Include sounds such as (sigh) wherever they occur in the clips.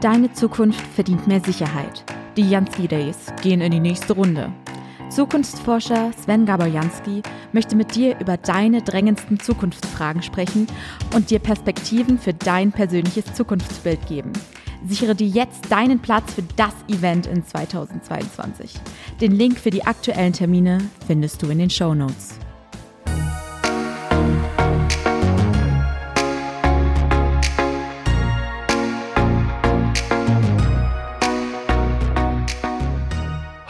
Deine Zukunft verdient mehr Sicherheit. Die Jansky Days gehen in die nächste Runde. Zukunftsforscher Sven Gaborjanski möchte mit dir über deine drängendsten Zukunftsfragen sprechen und dir Perspektiven für dein persönliches Zukunftsbild geben. Sichere dir jetzt deinen Platz für das Event in 2022. Den Link für die aktuellen Termine findest du in den Show Notes.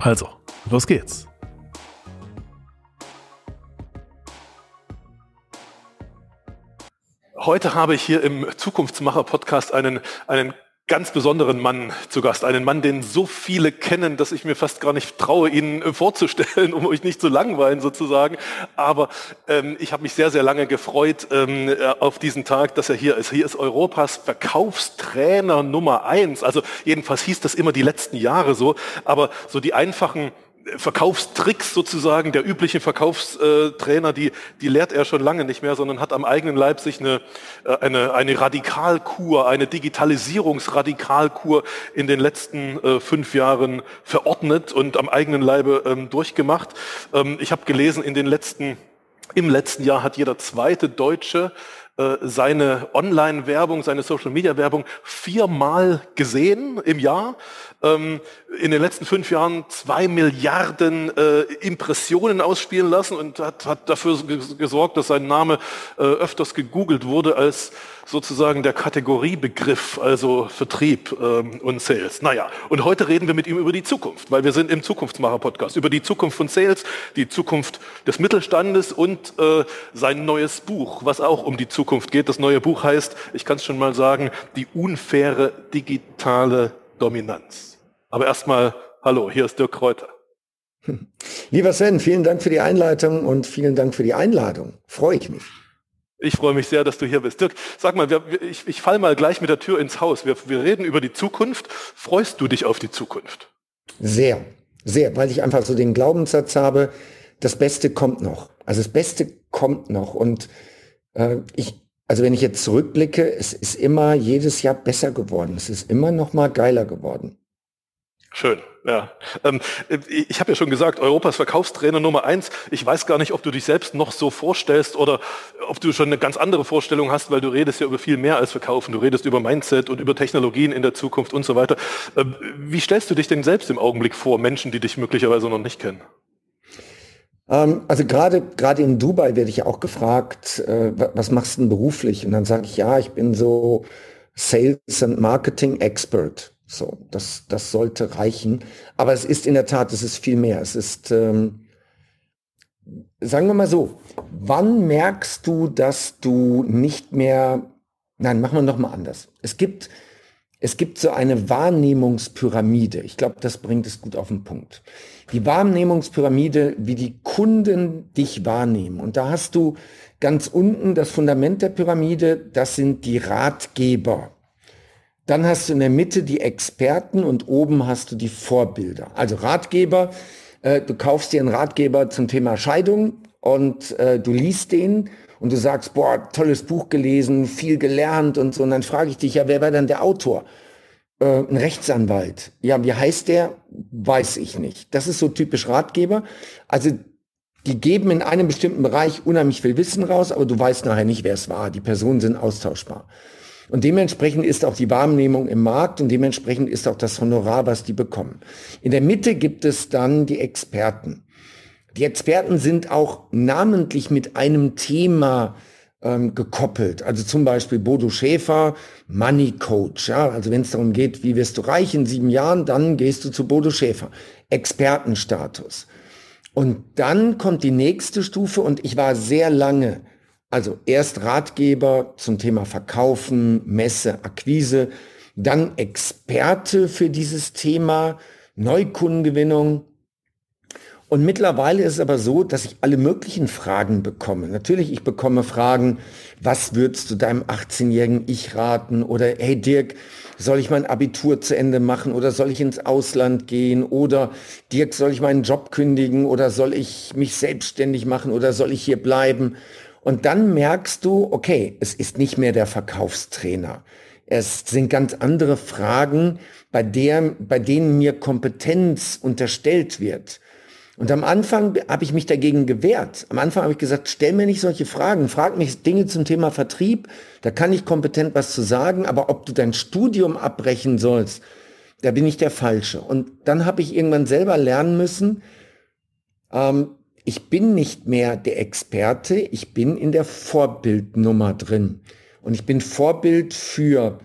Also, los geht's. Heute habe ich hier im Zukunftsmacher-Podcast einen, einen ganz besonderen Mann zu Gast. Einen Mann, den so viele kennen, dass ich mir fast gar nicht traue, ihn äh, vorzustellen, (laughs) um euch nicht zu langweilen sozusagen. Aber ähm, ich habe mich sehr, sehr lange gefreut ähm, äh, auf diesen Tag, dass er hier ist. Hier ist Europas Verkaufstrainer Nummer eins. Also jedenfalls hieß das immer die letzten Jahre so. Aber so die einfachen Verkaufstricks sozusagen, der übliche Verkaufstrainer, die, die lehrt er schon lange nicht mehr, sondern hat am eigenen Leib sich eine, äh, eine, eine Radikalkur, eine Digitalisierungsradikalkur in den letzten äh, fünf Jahren verordnet und am eigenen Leibe ähm, durchgemacht. Ähm, ich habe gelesen, in den letzten, im letzten Jahr hat jeder zweite Deutsche äh, seine Online-Werbung, seine Social-Media-Werbung viermal gesehen im Jahr. Ähm, in den letzten fünf Jahren zwei Milliarden äh, Impressionen ausspielen lassen und hat, hat dafür gesorgt, dass sein Name äh, öfters gegoogelt wurde als sozusagen der Kategoriebegriff, also Vertrieb ähm, und Sales. Naja, und heute reden wir mit ihm über die Zukunft, weil wir sind im Zukunftsmacher-Podcast, über die Zukunft von Sales, die Zukunft des Mittelstandes und äh, sein neues Buch, was auch um die Zukunft geht. Das neue Buch heißt, ich kann es schon mal sagen, die unfaire digitale Dominanz. Aber erstmal, hallo, hier ist Dirk Kräuter. (laughs) Lieber Sven, vielen Dank für die Einleitung und vielen Dank für die Einladung. Freue ich mich. Ich freue mich sehr, dass du hier bist. Dirk, sag mal, wir, ich, ich fall mal gleich mit der Tür ins Haus. Wir, wir reden über die Zukunft. Freust du dich auf die Zukunft? Sehr, sehr, weil ich einfach so den Glaubenssatz habe, das Beste kommt noch. Also das Beste kommt noch. Und äh, ich, also wenn ich jetzt zurückblicke, es ist immer jedes Jahr besser geworden. Es ist immer noch mal geiler geworden. Schön, ja. Ähm, ich habe ja schon gesagt, Europas Verkaufstrainer Nummer eins. Ich weiß gar nicht, ob du dich selbst noch so vorstellst oder ob du schon eine ganz andere Vorstellung hast, weil du redest ja über viel mehr als Verkaufen. Du redest über Mindset und über Technologien in der Zukunft und so weiter. Ähm, wie stellst du dich denn selbst im Augenblick vor, Menschen, die dich möglicherweise noch nicht kennen? Ähm, also gerade gerade in Dubai werde ich auch gefragt, äh, was machst du denn beruflich? Und dann sage ich, ja, ich bin so Sales and Marketing Expert. So, das, das sollte reichen. Aber es ist in der Tat, es ist viel mehr. Es ist, ähm, sagen wir mal so, wann merkst du, dass du nicht mehr, nein, machen wir noch mal anders. Es gibt, es gibt so eine Wahrnehmungspyramide. Ich glaube, das bringt es gut auf den Punkt. Die Wahrnehmungspyramide, wie die Kunden dich wahrnehmen. Und da hast du ganz unten das Fundament der Pyramide, das sind die Ratgeber. Dann hast du in der Mitte die Experten und oben hast du die Vorbilder. Also Ratgeber, äh, du kaufst dir einen Ratgeber zum Thema Scheidung und äh, du liest den und du sagst, boah, tolles Buch gelesen, viel gelernt und so. Und dann frage ich dich, ja, wer war dann der Autor? Äh, ein Rechtsanwalt. Ja, wie heißt der? Weiß ich nicht. Das ist so typisch Ratgeber. Also die geben in einem bestimmten Bereich unheimlich viel Wissen raus, aber du weißt nachher nicht, wer es war. Die Personen sind austauschbar. Und dementsprechend ist auch die Wahrnehmung im Markt und dementsprechend ist auch das Honorar, was die bekommen. In der Mitte gibt es dann die Experten. Die Experten sind auch namentlich mit einem Thema ähm, gekoppelt. Also zum Beispiel Bodo Schäfer, Money Coach. Ja? Also wenn es darum geht, wie wirst du reich in sieben Jahren, dann gehst du zu Bodo Schäfer. Expertenstatus. Und dann kommt die nächste Stufe und ich war sehr lange also erst Ratgeber zum Thema Verkaufen, Messe, Akquise. dann Experte für dieses Thema, Neukundengewinnung. Und mittlerweile ist es aber so, dass ich alle möglichen Fragen bekomme. Natürlich, ich bekomme Fragen, was würdest du deinem 18-jährigen Ich raten? Oder hey Dirk, soll ich mein Abitur zu Ende machen oder soll ich ins Ausland gehen oder Dirk, soll ich meinen Job kündigen oder soll ich mich selbstständig machen oder soll ich hier bleiben? Und dann merkst du, okay, es ist nicht mehr der Verkaufstrainer. Es sind ganz andere Fragen, bei, der, bei denen mir Kompetenz unterstellt wird. Und am Anfang habe ich mich dagegen gewehrt. Am Anfang habe ich gesagt, stell mir nicht solche Fragen, frag mich Dinge zum Thema Vertrieb, da kann ich kompetent was zu sagen, aber ob du dein Studium abbrechen sollst, da bin ich der Falsche. Und dann habe ich irgendwann selber lernen müssen, ähm, ich bin nicht mehr der Experte, ich bin in der Vorbildnummer drin. Und ich bin Vorbild für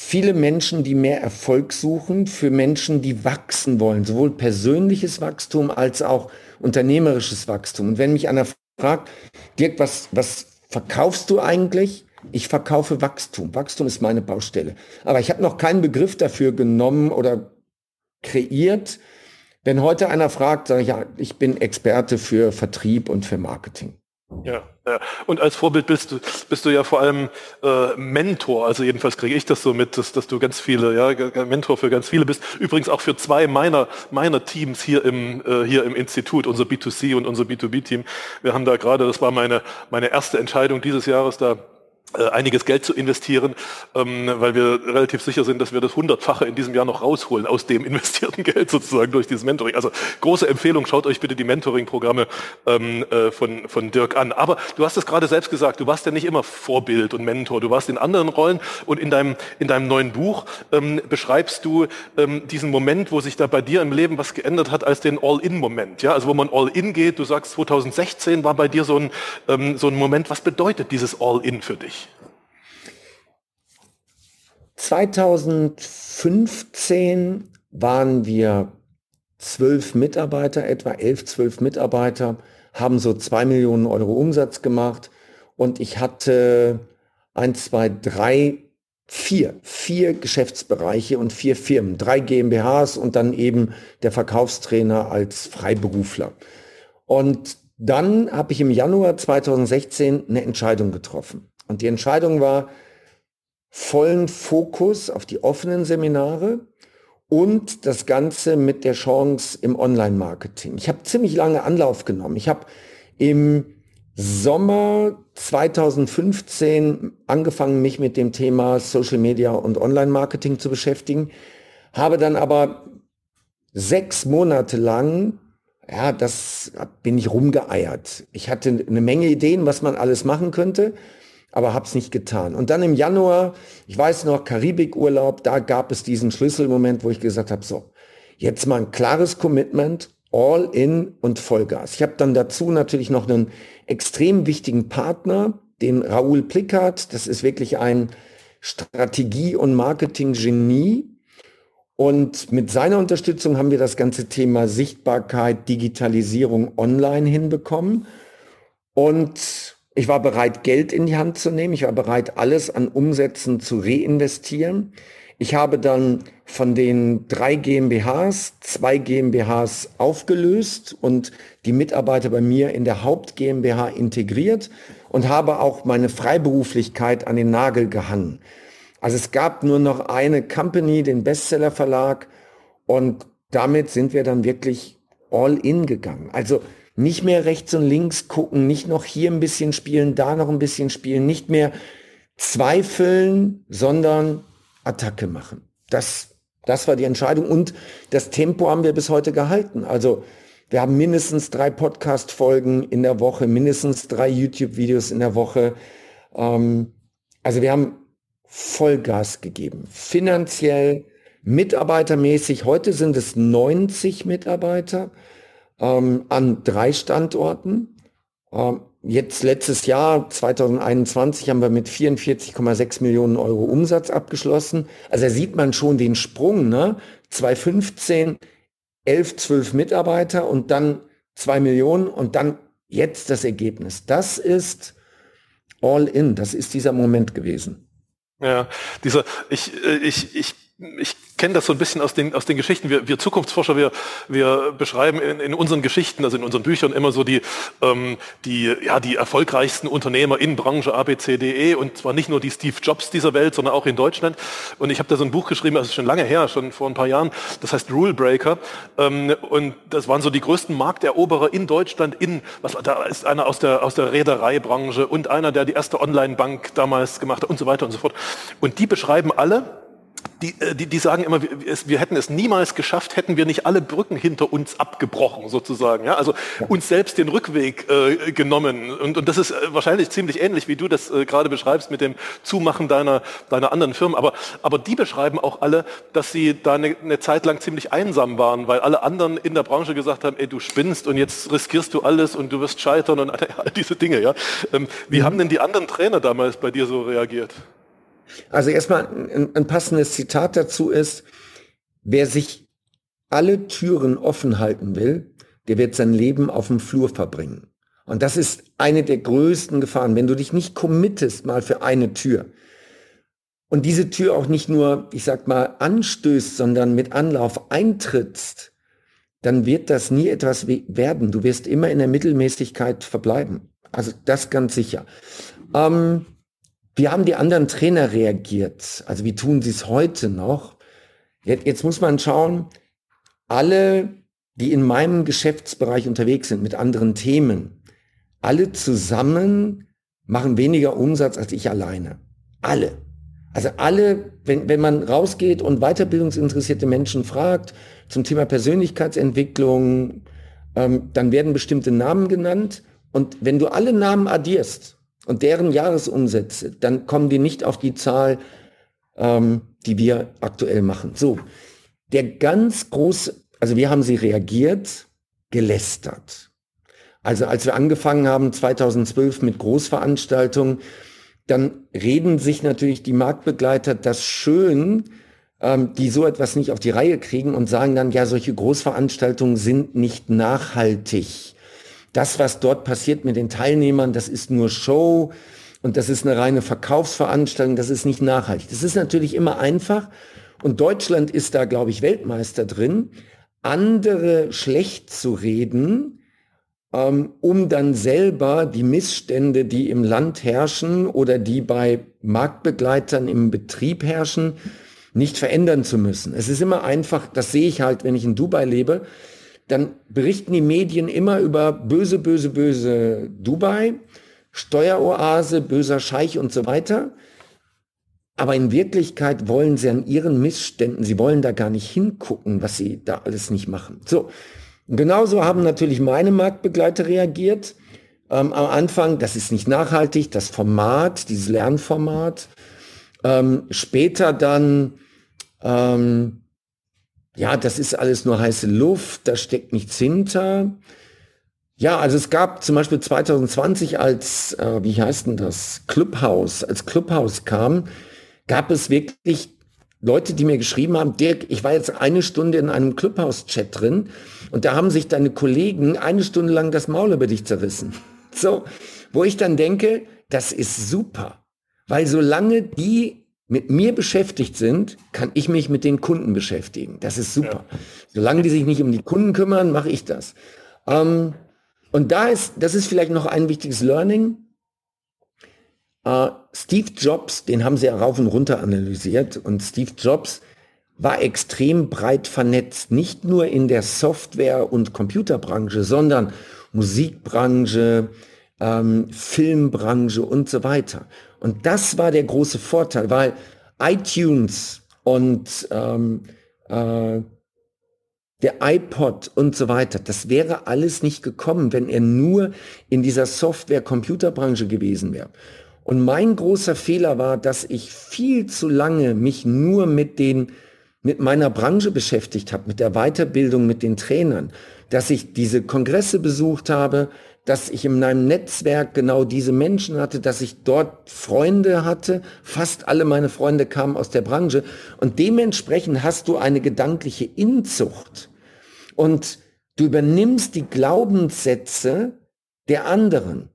viele Menschen, die mehr Erfolg suchen, für Menschen, die wachsen wollen, sowohl persönliches Wachstum als auch unternehmerisches Wachstum. Und wenn mich einer fragt, Dirk, was, was verkaufst du eigentlich? Ich verkaufe Wachstum. Wachstum ist meine Baustelle. Aber ich habe noch keinen Begriff dafür genommen oder kreiert. Wenn heute einer fragt, sage ich, ja, ich bin Experte für Vertrieb und für Marketing. Ja, ja, und als Vorbild bist du, bist du ja vor allem äh, Mentor, also jedenfalls kriege ich das so mit, dass, dass du ganz viele, ja, Mentor für ganz viele bist. Übrigens auch für zwei meiner, meiner Teams hier im, äh, hier im Institut, unser B2C und unser B2B-Team. Wir haben da gerade, das war meine, meine erste Entscheidung dieses Jahres, da einiges Geld zu investieren, ähm, weil wir relativ sicher sind, dass wir das Hundertfache in diesem Jahr noch rausholen aus dem (laughs) investierten Geld sozusagen durch dieses Mentoring. Also große Empfehlung, schaut euch bitte die Mentoring-Programme ähm, äh, von, von Dirk an. Aber du hast es gerade selbst gesagt, du warst ja nicht immer Vorbild und Mentor, du warst in anderen Rollen und in deinem, in deinem neuen Buch ähm, beschreibst du ähm, diesen Moment, wo sich da bei dir im Leben was geändert hat als den All-In-Moment. Ja? Also wo man All-In geht, du sagst 2016 war bei dir so ein, ähm, so ein Moment, was bedeutet dieses All-In für dich? 2015 waren wir zwölf Mitarbeiter, etwa elf, zwölf Mitarbeiter, haben so zwei Millionen Euro Umsatz gemacht und ich hatte ein, zwei, drei, vier, vier Geschäftsbereiche und vier Firmen, drei GmbHs und dann eben der Verkaufstrainer als Freiberufler. Und dann habe ich im Januar 2016 eine Entscheidung getroffen. Und die Entscheidung war, vollen Fokus auf die offenen Seminare und das Ganze mit der Chance im Online-Marketing. Ich habe ziemlich lange Anlauf genommen. Ich habe im Sommer 2015 angefangen, mich mit dem Thema Social Media und Online-Marketing zu beschäftigen, habe dann aber sechs Monate lang, ja, das bin ich rumgeeiert. Ich hatte eine Menge Ideen, was man alles machen könnte aber habe es nicht getan. Und dann im Januar, ich weiß noch, Karibikurlaub, da gab es diesen Schlüsselmoment, wo ich gesagt habe, so, jetzt mal ein klares Commitment, all in und Vollgas. Ich habe dann dazu natürlich noch einen extrem wichtigen Partner, den Raoul Plickert. Das ist wirklich ein Strategie- und Marketing-Genie. Und mit seiner Unterstützung haben wir das ganze Thema Sichtbarkeit, Digitalisierung online hinbekommen. Und ich war bereit, Geld in die Hand zu nehmen. Ich war bereit, alles an Umsätzen zu reinvestieren. Ich habe dann von den drei GmbHs zwei GmbHs aufgelöst und die Mitarbeiter bei mir in der Haupt GmbH integriert und habe auch meine Freiberuflichkeit an den Nagel gehangen. Also es gab nur noch eine Company, den Bestseller Verlag und damit sind wir dann wirklich all in gegangen. Also nicht mehr rechts und links gucken, nicht noch hier ein bisschen spielen, da noch ein bisschen spielen, nicht mehr zweifeln, sondern Attacke machen. Das, das war die Entscheidung und das Tempo haben wir bis heute gehalten. Also wir haben mindestens drei Podcast-Folgen in der Woche, mindestens drei YouTube-Videos in der Woche. Ähm, also wir haben Vollgas gegeben. Finanziell, mitarbeitermäßig. Heute sind es 90 Mitarbeiter ähm, an drei Standorten. Ähm, jetzt letztes Jahr, 2021, haben wir mit 44,6 Millionen Euro Umsatz abgeschlossen. Also da sieht man schon den Sprung, ne? 2015, 11, 12 Mitarbeiter und dann 2 Millionen und dann jetzt das Ergebnis. Das ist all in, das ist dieser Moment gewesen. Ja, dieser, ich, äh, ich, ich ich kenne das so ein bisschen aus den, aus den Geschichten. Wir, wir Zukunftsforscher, wir, wir beschreiben in, in unseren Geschichten, also in unseren Büchern immer so die, ähm, die, ja, die erfolgreichsten Unternehmer in Branche ABCDE und zwar nicht nur die Steve Jobs dieser Welt, sondern auch in Deutschland. Und ich habe da so ein Buch geschrieben, ist schon lange her, schon vor ein paar Jahren, das heißt Rule Breaker. Ähm, und das waren so die größten Markteroberer in Deutschland in, was da ist einer aus der, aus der Reedereibranche und einer, der die erste Online-Bank damals gemacht hat und so weiter und so fort. Und die beschreiben alle, die, äh, die, die sagen immer, wir, wir, hätten es niemals geschafft, hätten wir nicht alle Brücken hinter uns abgebrochen, sozusagen. Ja? Also uns selbst den Rückweg äh, genommen. Und, und das ist äh, wahrscheinlich ziemlich ähnlich, wie du das äh, gerade beschreibst mit dem Zumachen deiner, deiner anderen Firmen. Aber, aber die beschreiben auch alle, dass sie da eine, eine Zeit lang ziemlich einsam waren, weil alle anderen in der Branche gesagt haben, ey, du spinnst und jetzt riskierst du alles und du wirst scheitern und (laughs) all diese Dinge. Ja? Ähm, wie mhm. haben denn die anderen Trainer damals bei dir so reagiert? Also erstmal ein, ein passendes Zitat dazu ist, wer sich alle Türen offen halten will, der wird sein Leben auf dem Flur verbringen. Und das ist eine der größten Gefahren. Wenn du dich nicht committest mal für eine Tür und diese Tür auch nicht nur, ich sag mal, anstößt, sondern mit Anlauf eintrittst, dann wird das nie etwas werden. Du wirst immer in der Mittelmäßigkeit verbleiben. Also das ganz sicher. Ähm, wie haben die anderen Trainer reagiert? Also wie tun sie es heute noch? Jetzt, jetzt muss man schauen, alle, die in meinem Geschäftsbereich unterwegs sind mit anderen Themen, alle zusammen machen weniger Umsatz als ich alleine. Alle. Also alle, wenn, wenn man rausgeht und weiterbildungsinteressierte Menschen fragt zum Thema Persönlichkeitsentwicklung, ähm, dann werden bestimmte Namen genannt. Und wenn du alle Namen addierst, und deren Jahresumsätze, dann kommen die nicht auf die Zahl, ähm, die wir aktuell machen. So, der ganz große, also wir haben sie reagiert, gelästert. Also als wir angefangen haben 2012 mit Großveranstaltungen, dann reden sich natürlich die Marktbegleiter das schön, ähm, die so etwas nicht auf die Reihe kriegen und sagen dann, ja, solche Großveranstaltungen sind nicht nachhaltig das, was dort passiert mit den Teilnehmern, das ist nur Show und das ist eine reine Verkaufsveranstaltung, das ist nicht nachhaltig. Das ist natürlich immer einfach und Deutschland ist da, glaube ich, Weltmeister drin, andere schlecht zu reden, ähm, um dann selber die Missstände, die im Land herrschen oder die bei Marktbegleitern im Betrieb herrschen, nicht verändern zu müssen. Es ist immer einfach, das sehe ich halt, wenn ich in Dubai lebe, dann berichten die Medien immer über böse, böse, böse Dubai, Steueroase, böser Scheich und so weiter. Aber in Wirklichkeit wollen sie an ihren Missständen, sie wollen da gar nicht hingucken, was sie da alles nicht machen. So, genauso haben natürlich meine Marktbegleiter reagiert. Ähm, am Anfang, das ist nicht nachhaltig, das Format, dieses Lernformat. Ähm, später dann, ähm, ja, das ist alles nur heiße Luft, da steckt nichts hinter. Ja, also es gab zum Beispiel 2020, als, äh, wie heißt denn das, Clubhouse, als Clubhouse kam, gab es wirklich Leute, die mir geschrieben haben, Dirk, ich war jetzt eine Stunde in einem Clubhouse-Chat drin und da haben sich deine Kollegen eine Stunde lang das Maul über dich zerrissen. (laughs) So, wo ich dann denke, das ist super, weil solange die mit mir beschäftigt sind, kann ich mich mit den Kunden beschäftigen. Das ist super. Ja. Solange die sich nicht um die Kunden kümmern, mache ich das. Ähm, und da ist, das ist vielleicht noch ein wichtiges Learning. Äh, Steve Jobs, den haben sie ja rauf und runter analysiert und Steve Jobs war extrem breit vernetzt, nicht nur in der Software- und Computerbranche, sondern Musikbranche, ähm, Filmbranche und so weiter. Und das war der große Vorteil, weil iTunes und ähm, äh, der iPod und so weiter, das wäre alles nicht gekommen, wenn er nur in dieser Software-Computerbranche gewesen wäre. Und mein großer Fehler war, dass ich viel zu lange mich nur mit den mit meiner Branche beschäftigt habe, mit der Weiterbildung, mit den Trainern, dass ich diese Kongresse besucht habe, dass ich in meinem Netzwerk genau diese Menschen hatte, dass ich dort Freunde hatte. Fast alle meine Freunde kamen aus der Branche. Und dementsprechend hast du eine gedankliche Inzucht. Und du übernimmst die Glaubenssätze der anderen.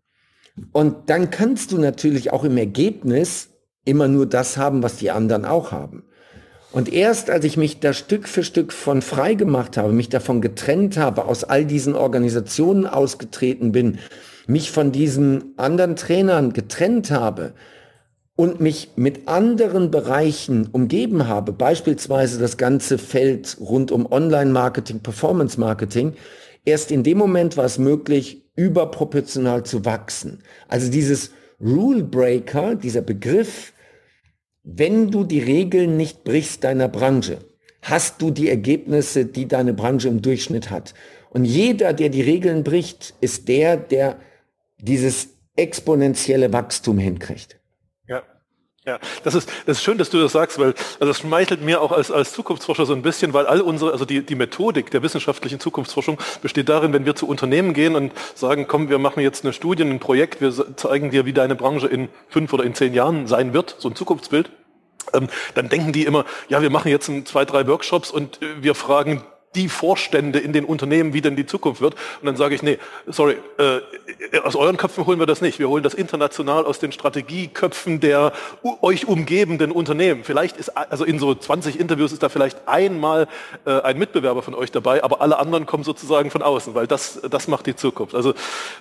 Und dann kannst du natürlich auch im Ergebnis immer nur das haben, was die anderen auch haben. Und erst als ich mich da Stück für Stück von frei gemacht habe, mich davon getrennt habe, aus all diesen Organisationen ausgetreten bin, mich von diesen anderen Trainern getrennt habe und mich mit anderen Bereichen umgeben habe, beispielsweise das ganze Feld rund um Online-Marketing, Performance-Marketing, erst in dem Moment war es möglich, überproportional zu wachsen. Also dieses Rule Breaker, dieser Begriff, wenn du die Regeln nicht brichst deiner Branche, hast du die Ergebnisse, die deine Branche im Durchschnitt hat. Und jeder, der die Regeln bricht, ist der, der dieses exponentielle Wachstum hinkriegt. Ja, das ist, das ist schön, dass du das sagst, weil also das schmeichelt mir auch als, als Zukunftsforscher so ein bisschen, weil all unsere, also die, die Methodik der wissenschaftlichen Zukunftsforschung besteht darin, wenn wir zu Unternehmen gehen und sagen, komm, wir machen jetzt eine Studie, ein Projekt, wir zeigen dir, wie deine Branche in fünf oder in zehn Jahren sein wird, so ein Zukunftsbild, ähm, dann denken die immer, ja, wir machen jetzt zwei, drei Workshops und äh, wir fragen die Vorstände in den Unternehmen, wie denn die Zukunft wird. Und dann sage ich, nee, sorry, äh, aus euren Köpfen holen wir das nicht. Wir holen das international aus den Strategieköpfen der euch umgebenden Unternehmen. Vielleicht ist, also in so 20 Interviews ist da vielleicht einmal äh, ein Mitbewerber von euch dabei, aber alle anderen kommen sozusagen von außen, weil das, das macht die Zukunft. Also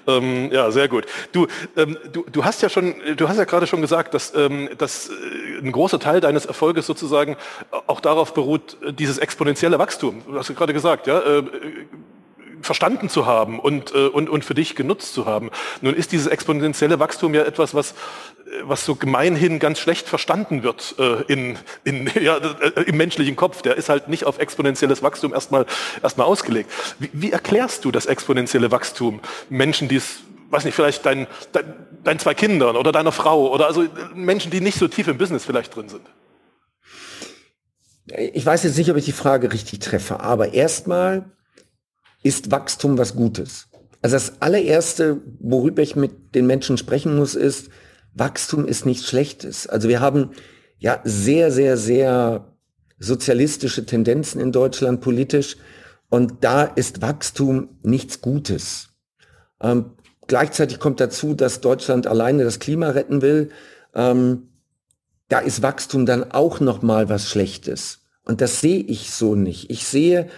ähm, ja, sehr gut. Du, ähm, du, du hast ja schon, du hast ja gerade schon gesagt, dass, ähm, dass äh, ein großer Teil deines Erfolges sozusagen auch darauf beruht, dieses exponentielle Wachstum. Du hast gerade gesagt, ja, äh, verstanden zu haben und, äh, und, und für dich genutzt zu haben. Nun ist dieses exponentielle Wachstum ja etwas, was, was so gemeinhin ganz schlecht verstanden wird äh, in, in, (laughs) ja, äh, im menschlichen Kopf. Der ist halt nicht auf exponentielles Wachstum erstmal, erstmal ausgelegt. Wie, wie erklärst du das exponentielle Wachstum Menschen, die es weiß nicht, vielleicht dein, dein, deinen zwei Kindern oder deiner Frau oder also Menschen, die nicht so tief im Business vielleicht drin sind? Ich weiß jetzt nicht, ob ich die Frage richtig treffe, aber erstmal ist Wachstum was Gutes. Also das allererste, worüber ich mit den Menschen sprechen muss, ist, Wachstum ist nichts Schlechtes. Also wir haben ja sehr, sehr, sehr sozialistische Tendenzen in Deutschland politisch und da ist Wachstum nichts Gutes. Ähm, gleichzeitig kommt dazu, dass Deutschland alleine das Klima retten will. Ähm, da ist Wachstum dann auch noch mal was Schlechtes. Und das sehe ich so nicht. Ich sehe,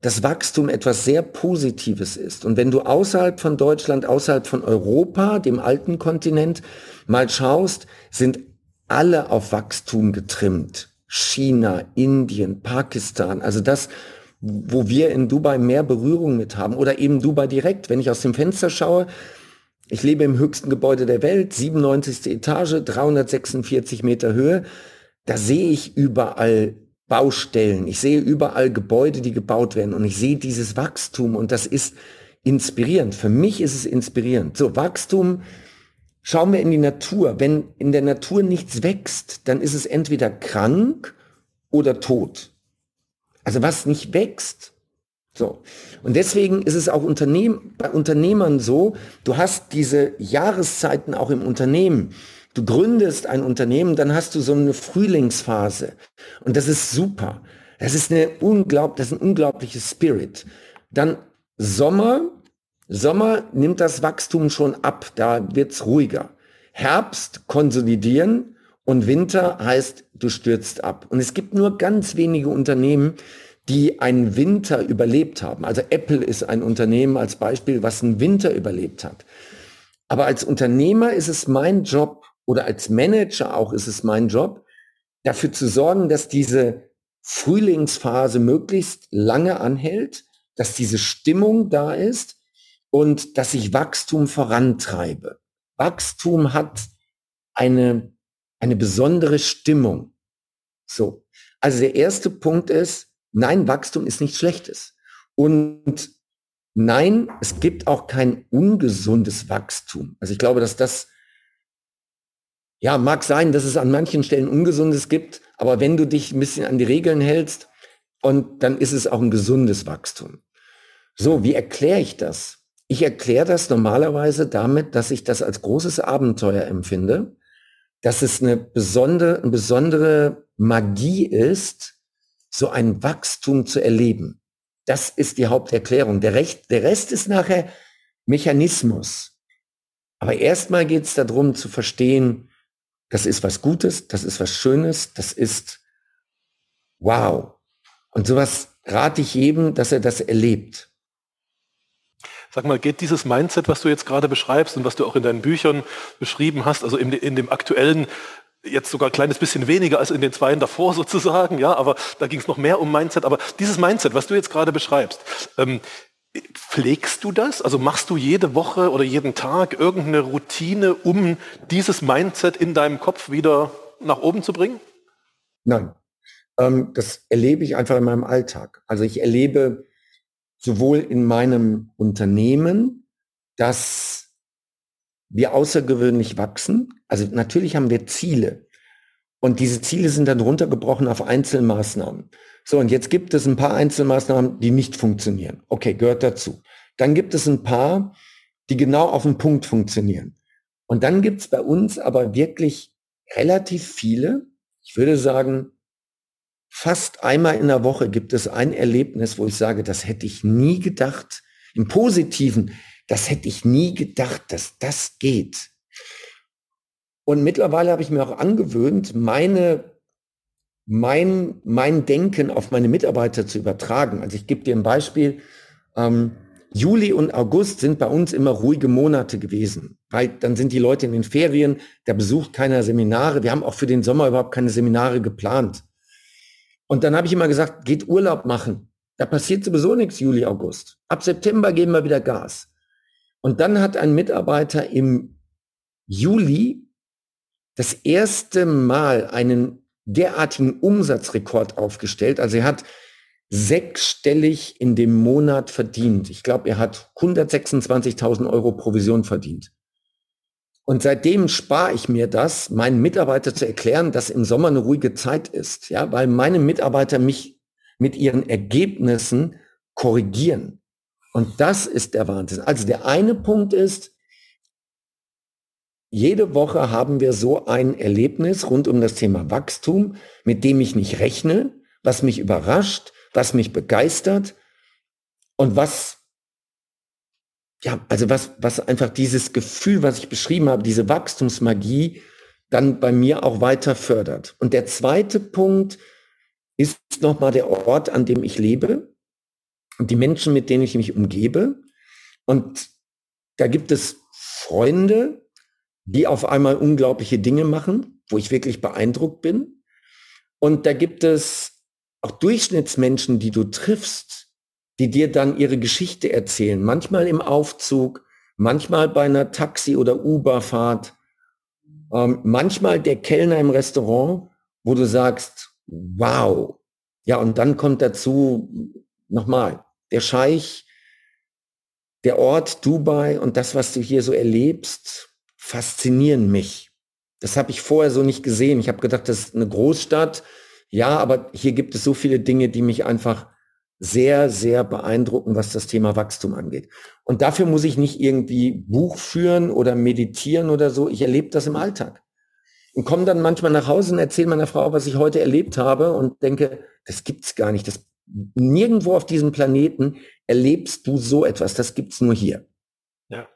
dass Wachstum etwas sehr Positives ist. Und wenn du außerhalb von Deutschland, außerhalb von Europa, dem alten Kontinent, mal schaust, sind alle auf Wachstum getrimmt. China, Indien, Pakistan, also das, wo wir in Dubai mehr Berührung mit haben oder eben Dubai direkt. Wenn ich aus dem Fenster schaue, ich lebe im höchsten Gebäude der Welt, 97. Etage, 346 Meter Höhe, da sehe ich überall Baustellen. Ich sehe überall Gebäude, die gebaut werden und ich sehe dieses Wachstum und das ist inspirierend. Für mich ist es inspirierend. So, Wachstum, schauen wir in die Natur. Wenn in der Natur nichts wächst, dann ist es entweder krank oder tot. Also was nicht wächst. So. Und deswegen ist es auch Unternehmen, bei Unternehmern so, du hast diese Jahreszeiten auch im Unternehmen. Du gründest ein Unternehmen, dann hast du so eine Frühlingsphase. Und das ist super. Das ist eine unglaub, das ist ein unglaubliches Spirit. Dann Sommer. Sommer nimmt das Wachstum schon ab. Da wird's ruhiger. Herbst konsolidieren und Winter heißt, du stürzt ab. Und es gibt nur ganz wenige Unternehmen, die einen Winter überlebt haben. Also Apple ist ein Unternehmen als Beispiel, was einen Winter überlebt hat. Aber als Unternehmer ist es mein Job, oder als Manager auch ist es mein Job, dafür zu sorgen, dass diese Frühlingsphase möglichst lange anhält, dass diese Stimmung da ist und dass ich Wachstum vorantreibe. Wachstum hat eine, eine besondere Stimmung. So. Also der erste Punkt ist, nein, Wachstum ist nichts Schlechtes. Und nein, es gibt auch kein ungesundes Wachstum. Also ich glaube, dass das ja, mag sein, dass es an manchen Stellen Ungesundes gibt, aber wenn du dich ein bisschen an die Regeln hältst, und dann ist es auch ein gesundes Wachstum. So, wie erkläre ich das? Ich erkläre das normalerweise damit, dass ich das als großes Abenteuer empfinde, dass es eine besondere, eine besondere Magie ist, so ein Wachstum zu erleben. Das ist die Haupterklärung. Der, Recht, der Rest ist nachher Mechanismus. Aber erstmal geht es darum zu verstehen, Das ist was Gutes, das ist was Schönes, das ist wow. Und sowas rate ich jedem, dass er das erlebt. Sag mal, geht dieses Mindset, was du jetzt gerade beschreibst und was du auch in deinen Büchern beschrieben hast, also in, in dem aktuellen jetzt sogar ein kleines bisschen weniger als in den zwei davor (laughs) sozusagen, ja, aber da ging es noch mehr um Mindset. Aber dieses Mindset, was du jetzt gerade beschreibst, ähm, pflegst du das? Also machst du jede Woche oder jeden Tag irgendeine Routine, um dieses Mindset in deinem Kopf wieder nach oben zu bringen? Nein, ähm, das erlebe ich einfach in meinem Alltag. Also ich erlebe sowohl in meinem Unternehmen, dass wir außergewöhnlich wachsen. Also natürlich haben wir Ziele. Und diese Ziele sind dann runtergebrochen auf Einzelmaßnahmen. So, und jetzt gibt es ein paar Einzelmaßnahmen, die nicht funktionieren. Okay, gehört dazu. Dann gibt es ein paar, die genau auf den Punkt funktionieren. Und dann gibt es bei uns aber wirklich relativ viele, ich würde sagen, fast einmal in der Woche gibt es ein Erlebnis, wo ich sage, das hätte ich nie gedacht, im positiven, das hätte ich nie gedacht, dass das geht. Und mittlerweile habe ich mir auch angewöhnt, meine, mein, mein Denken auf meine Mitarbeiter zu übertragen. Also ich gebe dir ein Beispiel. Ähm, Juli und August sind bei uns immer ruhige Monate gewesen, weil dann sind die Leute in den Ferien, da besucht keiner Seminare. Wir haben auch für den Sommer überhaupt keine Seminare geplant. Und dann habe ich immer gesagt, geht Urlaub machen. Da passiert sowieso nichts Juli, August. Ab September geben wir wieder Gas. Und dann hat ein Mitarbeiter im Juli das erste Mal einen derartigen Umsatzrekord aufgestellt. Also er hat sechsstellig in dem Monat verdient. Ich glaube, er hat 126.000 Euro Provision verdient. Und seitdem spare ich mir das, meinen Mitarbeiter zu erklären, dass im Sommer eine ruhige Zeit ist, ja, weil meine Mitarbeiter mich mit ihren Ergebnissen korrigieren. Und das ist der Wahnsinn. Also der eine Punkt ist, jede Woche haben wir so ein Erlebnis rund um das Thema Wachstum, mit dem ich nicht rechne, was mich überrascht, was mich begeistert und was, ja, also was, was einfach dieses Gefühl, was ich beschrieben habe, diese Wachstumsmagie dann bei mir auch weiter fördert. Und der zweite Punkt ist nochmal der Ort, an dem ich lebe die Menschen, mit denen ich mich umgebe. Und da gibt es Freunde, die auf einmal unglaubliche Dinge machen, wo ich wirklich beeindruckt bin. Und da gibt es auch Durchschnittsmenschen, die du triffst, die dir dann ihre Geschichte erzählen. Manchmal im Aufzug, manchmal bei einer Taxi- oder Uberfahrt, ähm, manchmal der Kellner im Restaurant, wo du sagst, wow. Ja, und dann kommt dazu nochmal der Scheich, der Ort Dubai und das, was du hier so erlebst, faszinieren mich. Das habe ich vorher so nicht gesehen. Ich habe gedacht, das ist eine Großstadt. Ja, aber hier gibt es so viele Dinge, die mich einfach sehr, sehr beeindrucken, was das Thema Wachstum angeht. Und dafür muss ich nicht irgendwie Buch führen oder meditieren oder so. Ich erlebe das im Alltag. Und komme dann manchmal nach Hause und erzähle meiner Frau, was ich heute erlebt habe und denke, das gibt's gar nicht. Das nirgendwo auf diesem Planeten erlebst du so etwas. Das gibt's nur hier. Ja.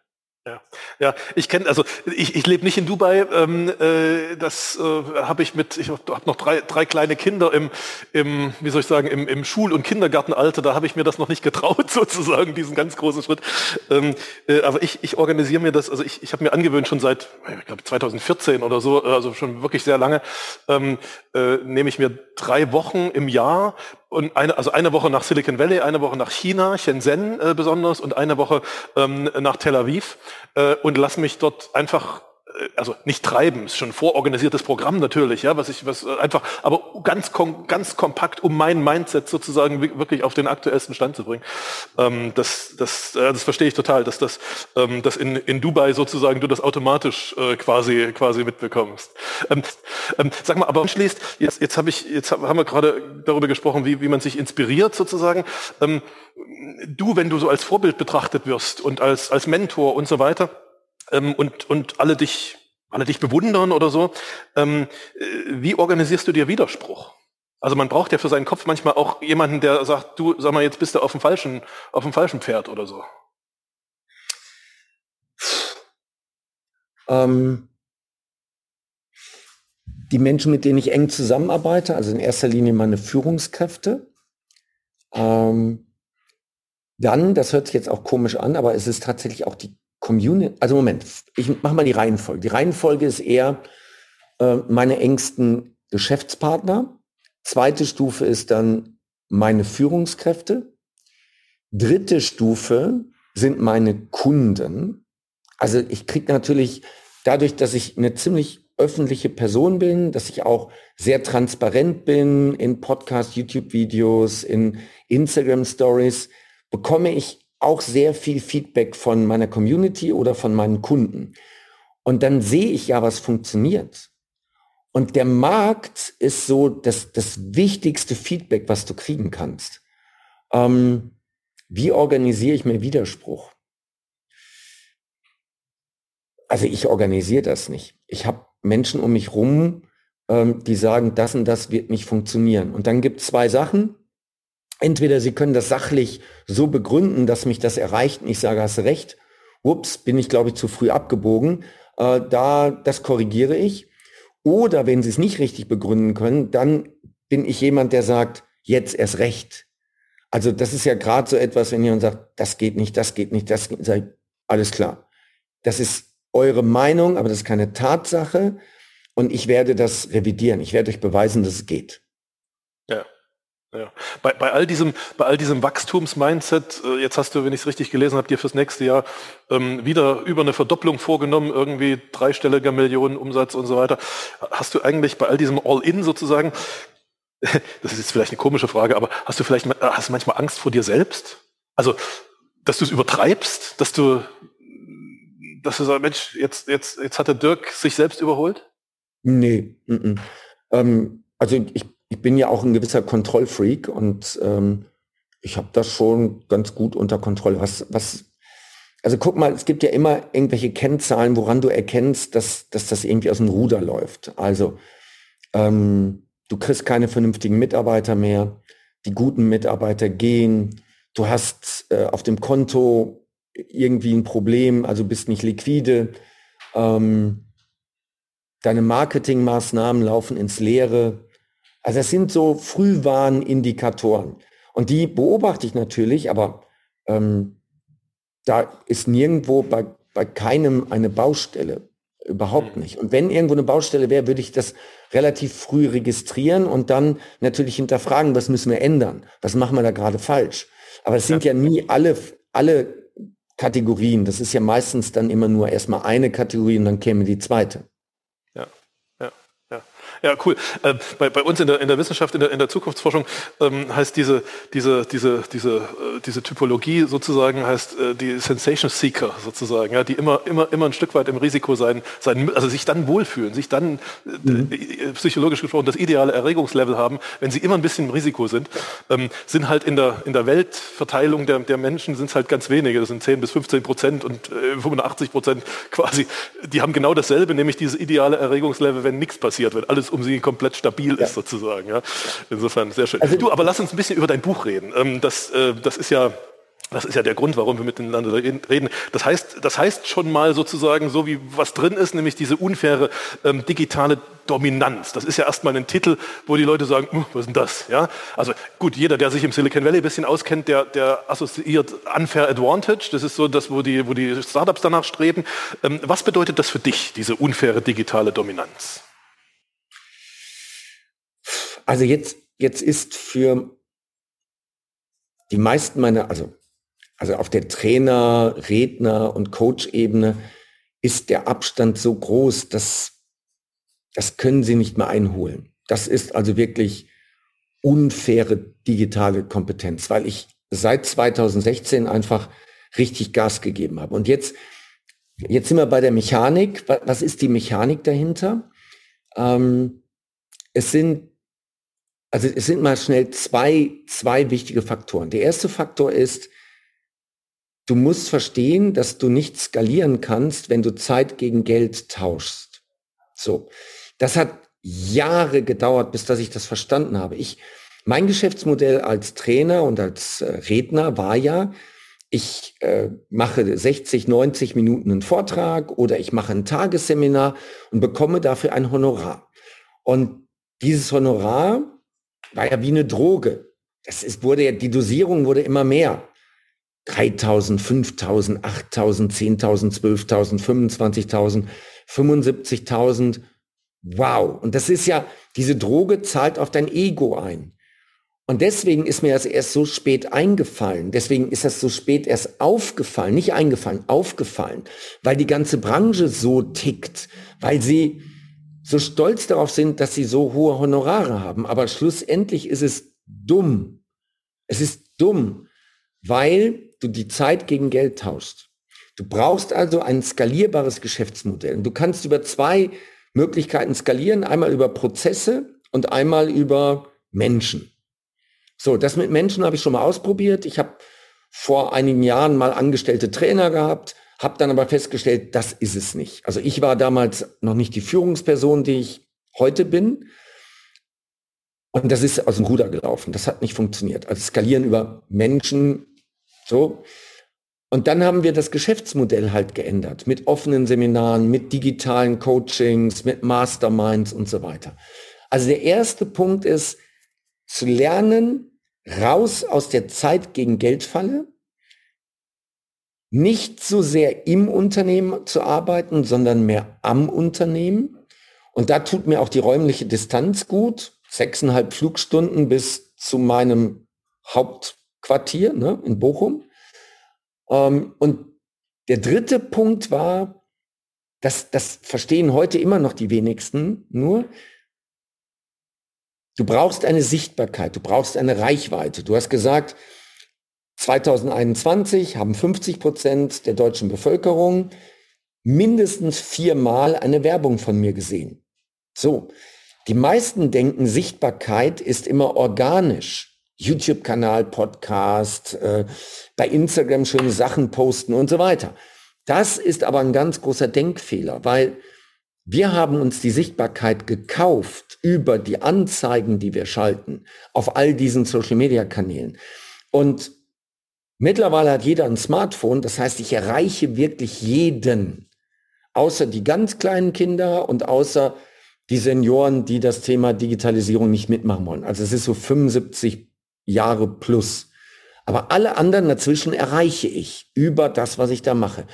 Ja, ja, ich kenne, also ich, ich lebe nicht in Dubai. Ähm, äh, das äh, habe ich mit, ich habe hab noch drei, drei kleine Kinder im, im, wie soll ich sagen, im, im Schul- und Kindergartenalter. Da habe ich mir das noch nicht getraut, (laughs) sozusagen, diesen ganz großen Schritt. Ähm, äh, aber ich, ich organisiere mir das, also ich, ich habe mir angewöhnt, schon seit, ich glaube 2014 oder so, also schon wirklich sehr lange, ähm, äh, nehme ich mir drei Wochen im Jahr und eine, also eine Woche nach Silicon Valley, eine Woche nach China, Shenzhen äh, besonders und eine Woche ähm, nach Tel Aviv. Äh, und lass mich dort einfach also nicht treiben, ist schon vororganisiertes Programm natürlich, ja, was ich was äh, einfach, aber ganz kom ganz kompakt, um mein Mindset sozusagen wirklich auf den aktuellsten Stand zu bringen. Ähm, das das äh, das verstehe ich total, dass das ähm, dass in, in Dubai sozusagen du das automatisch äh, quasi quasi mitbekommst. Ähm, ähm, sag mal, aber anschließend jetzt jetzt habe ich jetzt haben wir gerade darüber gesprochen, wie wie man sich inspiriert sozusagen. Ähm, du, wenn du so als Vorbild betrachtet wirst und als als Mentor und so weiter ähm, und, und alle dich, alle dich bewundern oder so. Ähm, äh, wie organisierst du dir Widerspruch? Also man braucht ja für seinen Kopf manchmal auch jemanden, der sagt, du, sag mal, jetzt bist du auf dem falschen, auf dem falschen Pferd oder so. Ähm, die Menschen, mit denen ich eng zusammenarbeite, also in erster Linie meine Führungskräfte. Ähm, dann, das hört sich jetzt auch komisch an, aber es ist tatsächlich auch die Community. Also Moment, ich mache mal die Reihenfolge. Die Reihenfolge ist eher äh, meine engsten Geschäftspartner. Zweite Stufe ist dann meine Führungskräfte. Dritte Stufe sind meine Kunden. Also ich kriege natürlich dadurch, dass ich eine ziemlich öffentliche Person bin, dass ich auch sehr transparent bin in Podcast, YouTube-Videos, in Instagram-Stories, bekomme ich auch sehr viel Feedback von meiner Community oder von meinen Kunden. Und dann sehe ich ja, was funktioniert. Und der Markt ist so das, das wichtigste Feedback, was du kriegen kannst. Ähm, wie organisiere ich mir Widerspruch? Also ich organisiere das nicht. Ich habe Menschen um mich rum, ähm, die sagen, das und das wird nicht funktionieren. Und dann gibt es zwei Sachen. Entweder sie können das sachlich so begründen, dass mich das erreicht und ich sage, hast recht. Ups, bin ich, glaube ich, zu früh abgebogen. Äh, da, das korrigiere ich. Oder wenn sie es nicht richtig begründen können, dann bin ich jemand, der sagt, jetzt erst recht. Also das ist ja gerade so etwas, wenn jemand sagt, das geht nicht, das geht nicht, das geht nicht, alles klar. Das ist eure Meinung, aber das ist keine Tatsache. Und ich werde das revidieren. Ich werde euch beweisen, dass es geht. Ja. Bei, bei all diesem, bei diesem Wachstumsmindset, äh, jetzt hast du, wenn ich es richtig gelesen habe, dir fürs nächste Jahr ähm, wieder über eine Verdopplung vorgenommen, irgendwie dreistelliger Millionen Umsatz und so weiter. Hast du eigentlich bei all diesem All-In sozusagen, (laughs) das ist jetzt vielleicht eine komische Frage, aber hast du vielleicht hast du manchmal Angst vor dir selbst? Also, dass du es übertreibst, dass du dass du sagst, Mensch, jetzt, jetzt, jetzt hat der Dirk sich selbst überholt? Nee. M -m. Ähm, also ich, ich bin ja auch ein gewisser Kontrollfreak und ähm, ich habe das schon ganz gut unter Kontrolle. Was, was, also guck mal, es gibt ja immer irgendwelche Kennzahlen, woran du erkennst, dass, dass das irgendwie aus dem Ruder läuft. Also ähm, du kriegst keine vernünftigen Mitarbeiter mehr, die guten Mitarbeiter gehen, du hast äh, auf dem Konto irgendwie ein Problem, also bist nicht liquide. Ähm, deine Marketingmaßnahmen laufen ins Leere. Also das sind so Frühwarnindikatoren. Und die beobachte ich natürlich, aber ähm, da ist nirgendwo bei, bei keinem eine Baustelle. Überhaupt mhm. nicht. Und wenn irgendwo eine Baustelle wäre, würde ich das relativ früh registrieren und dann natürlich hinterfragen, was müssen wir ändern? Was machen wir da gerade falsch? Aber es sind ja nie alle, alle Kategorien. Das ist ja meistens dann immer nur erstmal eine Kategorie und dann käme die zweite. Ja, cool. Äh, bei, bei uns in der, in der Wissenschaft, in der, in der Zukunftsforschung ähm, heißt diese, diese, diese, diese, äh, diese Typologie sozusagen heißt äh, die Sensation Seeker sozusagen, ja, die immer, immer, immer ein Stück weit im Risiko sein, sein also sich dann wohlfühlen, sich dann äh, mhm. Äh, psychologisch gesprochen das ideale Erregungslevel haben, wenn sie immer ein bisschen im Risiko sind, ähm, sind halt in der, in der Weltverteilung der, der Menschen sind es halt ganz wenige, das sind 10 bis 15 Prozent und äh, 85 Prozent quasi, die haben genau dasselbe, nämlich dieses ideale Erregungslevel, wenn nichts passiert, wenn alles um sie komplett stabil ja. ist sozusagen. Ja. Insofern sehr schön. Also, du, aber lass uns ein bisschen über dein Buch reden. Ähm, das, äh, das ist ja das ist ja der Grund, warum wir miteinander reden. Das heißt, das heißt schon mal sozusagen so, wie was drin ist, nämlich diese unfaire ähm, digitale Dominanz. Das ist ja erstmal ein Titel, wo die Leute sagen, uh, was ist denn das? Ja? Also gut, jeder, der sich im Silicon Valley ein bisschen auskennt, der, der assoziiert Unfair Advantage. Das ist so das, wo die, wo die Startups danach streben. Ähm, was bedeutet das für dich, diese unfaire digitale Dominanz? Also jetzt, jetzt ist für die meisten meiner, also, also auf der Trainer, Redner und Coach-Ebene ist der Abstand so groß, dass das können sie nicht mehr einholen. Das ist also wirklich unfaire digitale Kompetenz, weil ich seit 2016 einfach richtig Gas gegeben habe. Und jetzt, jetzt sind wir bei der Mechanik. Was ist die Mechanik dahinter? Ähm, es sind also es sind mal schnell zwei, zwei wichtige Faktoren. Der erste Faktor ist, du musst verstehen, dass du nicht skalieren kannst, wenn du Zeit gegen Geld tauschst. So. Das hat Jahre gedauert, bis dass ich das verstanden habe. Ich, mein Geschäftsmodell als Trainer und als äh, Redner war ja, ich äh, mache 60, 90 Minuten einen Vortrag oder ich mache ein Tagesseminar und bekomme dafür ein Honorar. Und dieses Honorar war ja wie eine Droge. Das ist, wurde ja, die Dosierung wurde immer mehr. 3000, 5000, 8000, 10.000, 12.000, 25.000, 75.000. Wow. Und das ist ja, diese Droge zahlt auf dein Ego ein. Und deswegen ist mir das erst so spät eingefallen. Deswegen ist das so spät erst aufgefallen, nicht eingefallen, aufgefallen, weil die ganze Branche so tickt, weil sie so stolz darauf sind, dass sie so hohe Honorare haben. Aber schlussendlich ist es dumm. Es ist dumm, weil du die Zeit gegen Geld tauschst. Du brauchst also ein skalierbares Geschäftsmodell. Und du kannst über zwei Möglichkeiten skalieren, einmal über Prozesse und einmal über Menschen. So, das mit Menschen habe ich schon mal ausprobiert. Ich habe vor einigen Jahren mal angestellte Trainer gehabt, habe dann aber festgestellt, das ist es nicht. Also ich war damals noch nicht die Führungsperson, die ich heute bin. Und das ist aus dem Ruder gelaufen. Das hat nicht funktioniert. Also skalieren über Menschen, so. Und dann haben wir das Geschäftsmodell halt geändert mit offenen Seminaren, mit digitalen Coachings, mit Masterminds und so weiter. Also der erste Punkt ist zu lernen, raus aus der Zeit gegen Geldfalle, nicht so sehr im Unternehmen zu arbeiten, sondern mehr am Unternehmen. Und da tut mir auch die räumliche Distanz gut. Sechseinhalb Flugstunden bis zu meinem Hauptquartier ne, in Bochum. Ähm, und der dritte Punkt war, das, das verstehen heute immer noch die wenigsten nur, du brauchst eine Sichtbarkeit, du brauchst eine Reichweite. Du hast gesagt, 2021 haben 50 Prozent der deutschen Bevölkerung mindestens viermal eine Werbung von mir gesehen. So, die meisten denken, Sichtbarkeit ist immer organisch. YouTube-Kanal, Podcast, äh, bei Instagram schöne Sachen posten und so weiter. Das ist aber ein ganz großer Denkfehler, weil wir haben uns die Sichtbarkeit gekauft über die Anzeigen, die wir schalten auf all diesen Social-Media-Kanälen. Und mittlerweile hat jeder ein Smartphone, das heißt, ich erreiche wirklich jeden, außer die ganz kleinen Kinder und außer die Senioren, die das Thema Digitalisierung nicht mitmachen wollen. Also es ist so 75 Jahre plus. Aber alle anderen dazwischen erreiche ich über das, was ich da mache.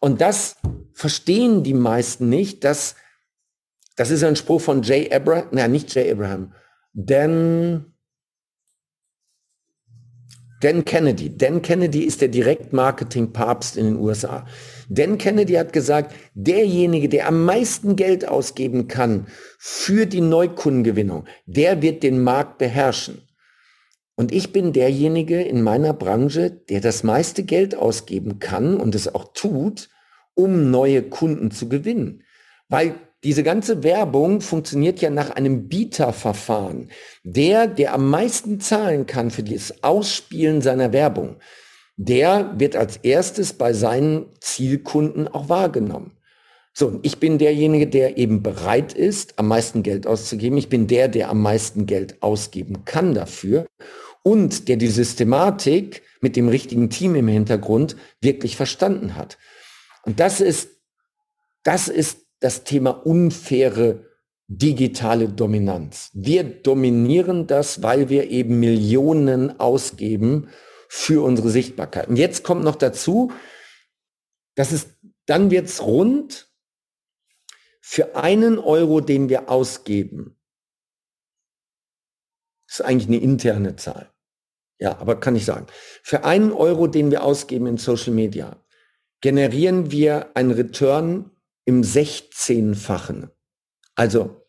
Und das verstehen die meisten nicht, dass das ist ein Spruch von Jay Abraham, nein, nicht Jay Abraham, Dan, Dan Kennedy. Dan Kennedy ist der Direktmarketing-Papst in den USA. Dan Kennedy hat gesagt, derjenige, der am meisten Geld ausgeben kann für die Neukundengewinnung, der wird den Markt beherrschen. Und ich bin derjenige in meiner Branche, der das meiste Geld ausgeben kann und es auch tut, um neue Kunden zu gewinnen. Weil diese ganze Werbung funktioniert ja nach einem Bieterverfahren. Der, der am meisten zahlen kann für das Ausspielen seiner Werbung, der wird als erstes bei seinen Zielkunden auch wahrgenommen. So, ich bin derjenige, der eben bereit ist, am meisten Geld auszugeben. Ich bin der, der am meisten Geld ausgeben kann dafür und der die Systematik mit dem richtigen Team im Hintergrund wirklich verstanden hat. Und das ist, das ist das Thema unfaire digitale Dominanz. Wir dominieren das, weil wir eben Millionen ausgeben für unsere Sichtbarkeit. Und jetzt kommt noch dazu, dass es, dann wird's rund, für einen Euro, den wir ausgeben, ist eigentlich eine interne Zahl. Ja, aber kann ich sagen. Für einen Euro, den wir ausgeben in Social Media, generieren wir einen Return im 16-fachen. Also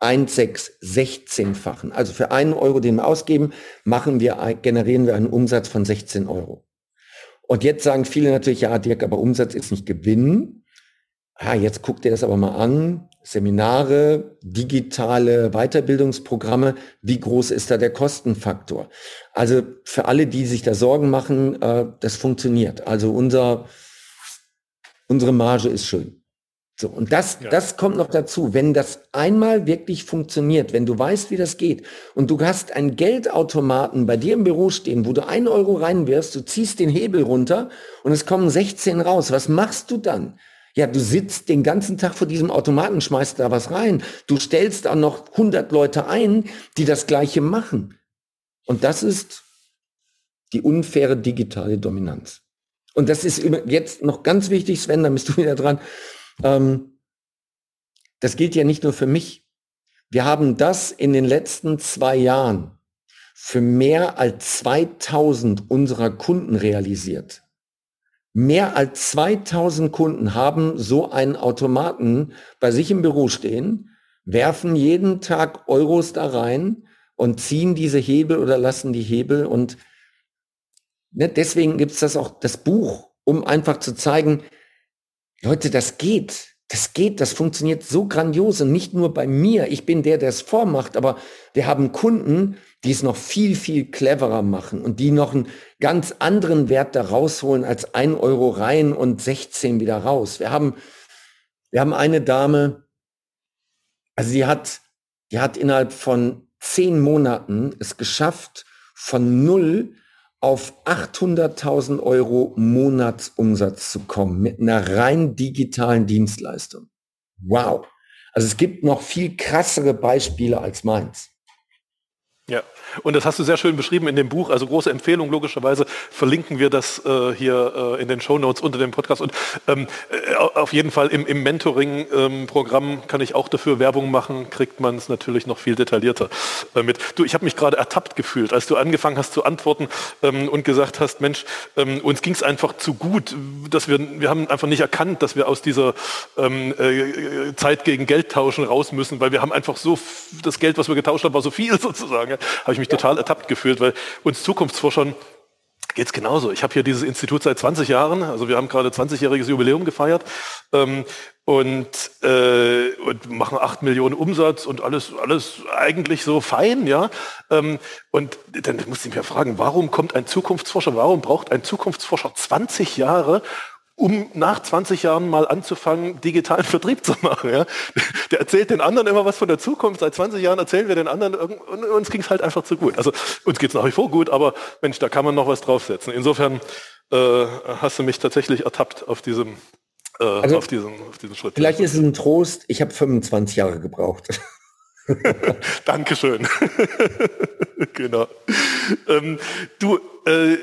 1, 6, 16-fachen. Also für einen Euro, den wir ausgeben, machen wir, generieren wir einen Umsatz von 16 Euro. Und jetzt sagen viele natürlich, ja, Dirk, aber Umsatz ist nicht Gewinn. Ja, jetzt guckt ihr das aber mal an. Seminare, digitale Weiterbildungsprogramme, wie groß ist da der Kostenfaktor? Also für alle, die sich da Sorgen machen, äh, das funktioniert. Also unser, unsere Marge ist schön. So, und das, ja. das kommt noch dazu. Wenn das einmal wirklich funktioniert, wenn du weißt, wie das geht, und du hast einen Geldautomaten bei dir im Büro stehen, wo du ein Euro reinwirfst, du ziehst den Hebel runter und es kommen 16 raus, was machst du dann? Ja, du sitzt den ganzen Tag vor diesem Automaten, schmeißt da was rein. Du stellst da noch 100 Leute ein, die das Gleiche machen. Und das ist die unfaire digitale Dominanz. Und das ist jetzt noch ganz wichtig, Sven, da bist du wieder dran. Ähm, das gilt ja nicht nur für mich. Wir haben das in den letzten zwei Jahren für mehr als 2000 unserer Kunden realisiert. Mehr als 2000 Kunden haben so einen Automaten bei sich im Büro stehen, werfen jeden Tag Euros da rein und ziehen diese Hebel oder lassen die Hebel und ne, deswegen gibt es das auch, das Buch, um einfach zu zeigen, Leute, das geht. Das geht, das funktioniert so grandios und nicht nur bei mir. Ich bin der, der es vormacht, aber wir haben Kunden, die es noch viel, viel cleverer machen und die noch einen ganz anderen Wert da rausholen als ein Euro rein und 16 wieder raus. Wir haben, wir haben eine Dame, also die hat, die hat innerhalb von zehn Monaten es geschafft, von null auf 800.000 Euro Monatsumsatz zu kommen mit einer rein digitalen Dienstleistung. Wow. Also es gibt noch viel krassere Beispiele als meins. Ja, und das hast du sehr schön beschrieben in dem Buch. Also große Empfehlung, logischerweise verlinken wir das äh, hier äh, in den Show Notes unter dem Podcast. Und ähm, äh, auf jeden Fall im, im Mentoring-Programm ähm, kann ich auch dafür Werbung machen, kriegt man es natürlich noch viel detaillierter äh, mit. Du, ich habe mich gerade ertappt gefühlt, als du angefangen hast zu antworten ähm, und gesagt hast, Mensch, ähm, uns ging es einfach zu gut, dass wir, wir haben einfach nicht erkannt, dass wir aus dieser ähm, äh, Zeit gegen Geld tauschen raus müssen, weil wir haben einfach so, das Geld, was wir getauscht haben, war so viel (laughs) sozusagen. Habe ich mich total ertappt gefühlt, weil uns Zukunftsforschern geht es genauso. Ich habe hier dieses Institut seit 20 Jahren, also wir haben gerade 20-jähriges Jubiläum gefeiert ähm, und, äh, und machen 8 Millionen Umsatz und alles, alles eigentlich so fein, ja. Ähm, und dann musste ich mich fragen, warum kommt ein Zukunftsforscher, warum braucht ein Zukunftsforscher 20 Jahre, um nach 20 Jahren mal anzufangen, digitalen (laughs) Vertrieb zu machen. Ja? Der erzählt den anderen immer was von der Zukunft. Seit 20 Jahren erzählen wir den anderen und uns ging es halt einfach zu gut. Also uns geht es nach wie vor gut, aber Mensch, da kann man noch was draufsetzen. Insofern äh, hast du mich tatsächlich ertappt auf diesem, äh, also, auf diesem, auf diesem Schritt. Vielleicht ist es ein Trost, ich habe 25 Jahre gebraucht. (laughs) Dankeschön. (laughs) genau. Ähm, du, äh,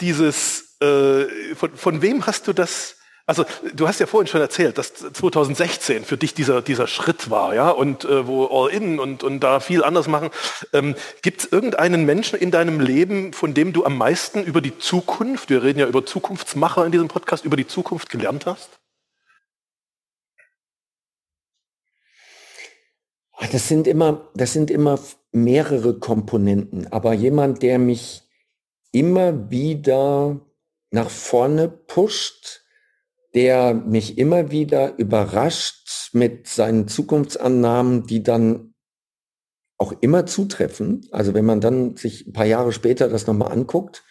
dieses äh, von, von wem hast du das? Also du hast ja vorhin schon erzählt, dass 2016 für dich dieser, dieser Schritt war, ja, und äh, wo All-In und, und da viel anders machen. Ähm, Gibt es irgendeinen Menschen in deinem Leben, von dem du am meisten über die Zukunft, wir reden ja über Zukunftsmacher in diesem Podcast, über die Zukunft gelernt hast? Das sind immer, das sind immer mehrere Komponenten, aber jemand, der mich immer wieder nach vorne pusht, der mich immer wieder überrascht mit seinen Zukunftsannahmen, die dann auch immer zutreffen. Also wenn man dann sich ein paar Jahre später das nochmal anguckt,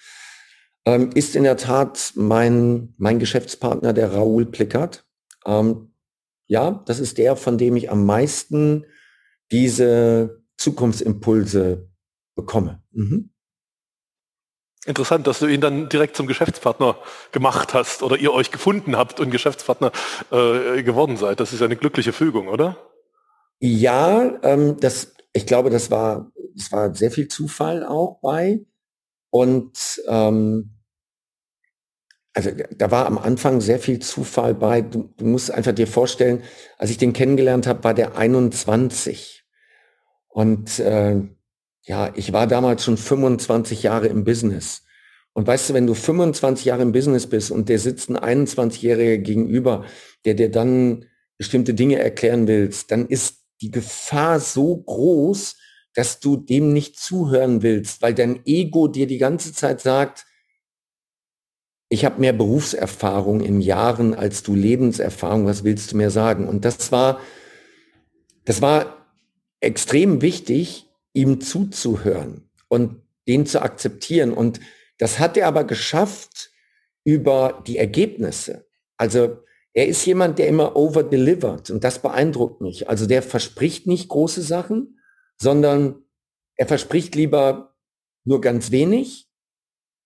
ähm, ist in der Tat mein, mein Geschäftspartner, der Raoul Plickert. Ähm, ja, das ist der, von dem ich am meisten diese Zukunftsimpulse bekomme. Mhm. Interessant, dass du ihn dann direkt zum Geschäftspartner gemacht hast oder ihr euch gefunden habt und Geschäftspartner äh, geworden seid. Das ist eine glückliche Fügung, oder? Ja, ähm, das, ich glaube, das war, das war sehr viel Zufall auch bei. Und ähm, also da war am Anfang sehr viel Zufall bei. Du, du musst einfach dir vorstellen, als ich den kennengelernt habe, war der 21. Und äh, ja, ich war damals schon 25 Jahre im Business. Und weißt du, wenn du 25 Jahre im Business bist und der sitzt ein 21-Jähriger gegenüber, der dir dann bestimmte Dinge erklären willst, dann ist die Gefahr so groß, dass du dem nicht zuhören willst, weil dein Ego dir die ganze Zeit sagt, ich habe mehr Berufserfahrung in Jahren als du Lebenserfahrung, was willst du mir sagen? Und das war, das war extrem wichtig, ihm zuzuhören und den zu akzeptieren. Und das hat er aber geschafft über die Ergebnisse. Also er ist jemand, der immer over-delivert und das beeindruckt mich. Also der verspricht nicht große Sachen, sondern er verspricht lieber nur ganz wenig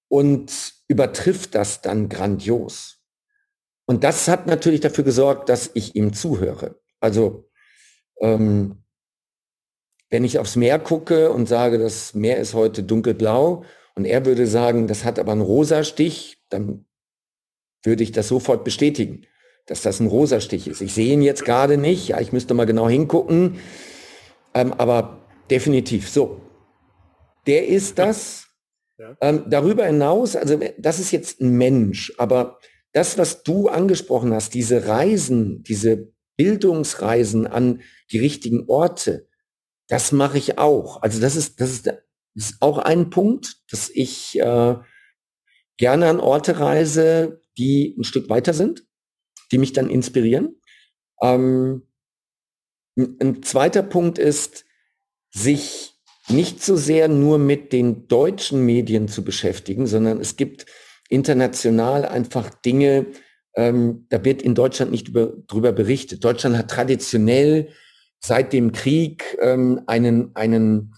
und übertrifft das dann grandios. und das hat natürlich dafür gesorgt, dass ich ihm zuhöre. Also ähm, wenn ich aufs Meer gucke und sage, das Meer ist heute dunkelblau und er würde sagen, das hat aber einen rosa Stich, dann würde ich das sofort bestätigen, dass das ein rosa Stich ist. Ich sehe ihn jetzt gerade nicht, ja, ich müsste mal genau hingucken, ähm, aber definitiv so. Der ist das. Ja. Ähm, darüber hinaus, also das ist jetzt ein Mensch, aber das, was du angesprochen hast, diese Reisen, diese Bildungsreisen an die richtigen Orte, das mache ich auch. Also das ist, das ist, das ist auch ein Punkt, dass ich äh, gerne an Orte reise, die ein Stück weiter sind, die mich dann inspirieren. Ähm, ein zweiter Punkt ist, sich nicht so sehr nur mit den deutschen Medien zu beschäftigen, sondern es gibt international einfach Dinge, ähm, da wird in Deutschland nicht über, drüber berichtet. Deutschland hat traditionell seit dem Krieg ähm, einen, einen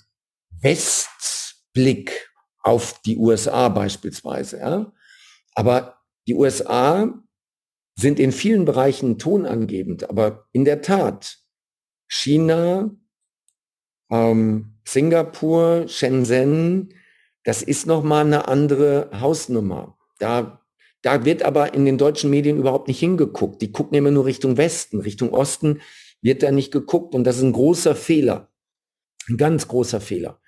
Westblick auf die USA beispielsweise. Ja? Aber die USA sind in vielen Bereichen tonangebend. Aber in der Tat, China, ähm, Singapur, Shenzhen, das ist nochmal eine andere Hausnummer. Da, da wird aber in den deutschen Medien überhaupt nicht hingeguckt. Die gucken immer nur Richtung Westen, Richtung Osten wird da nicht geguckt und das ist ein großer Fehler. Ein ganz großer Fehler.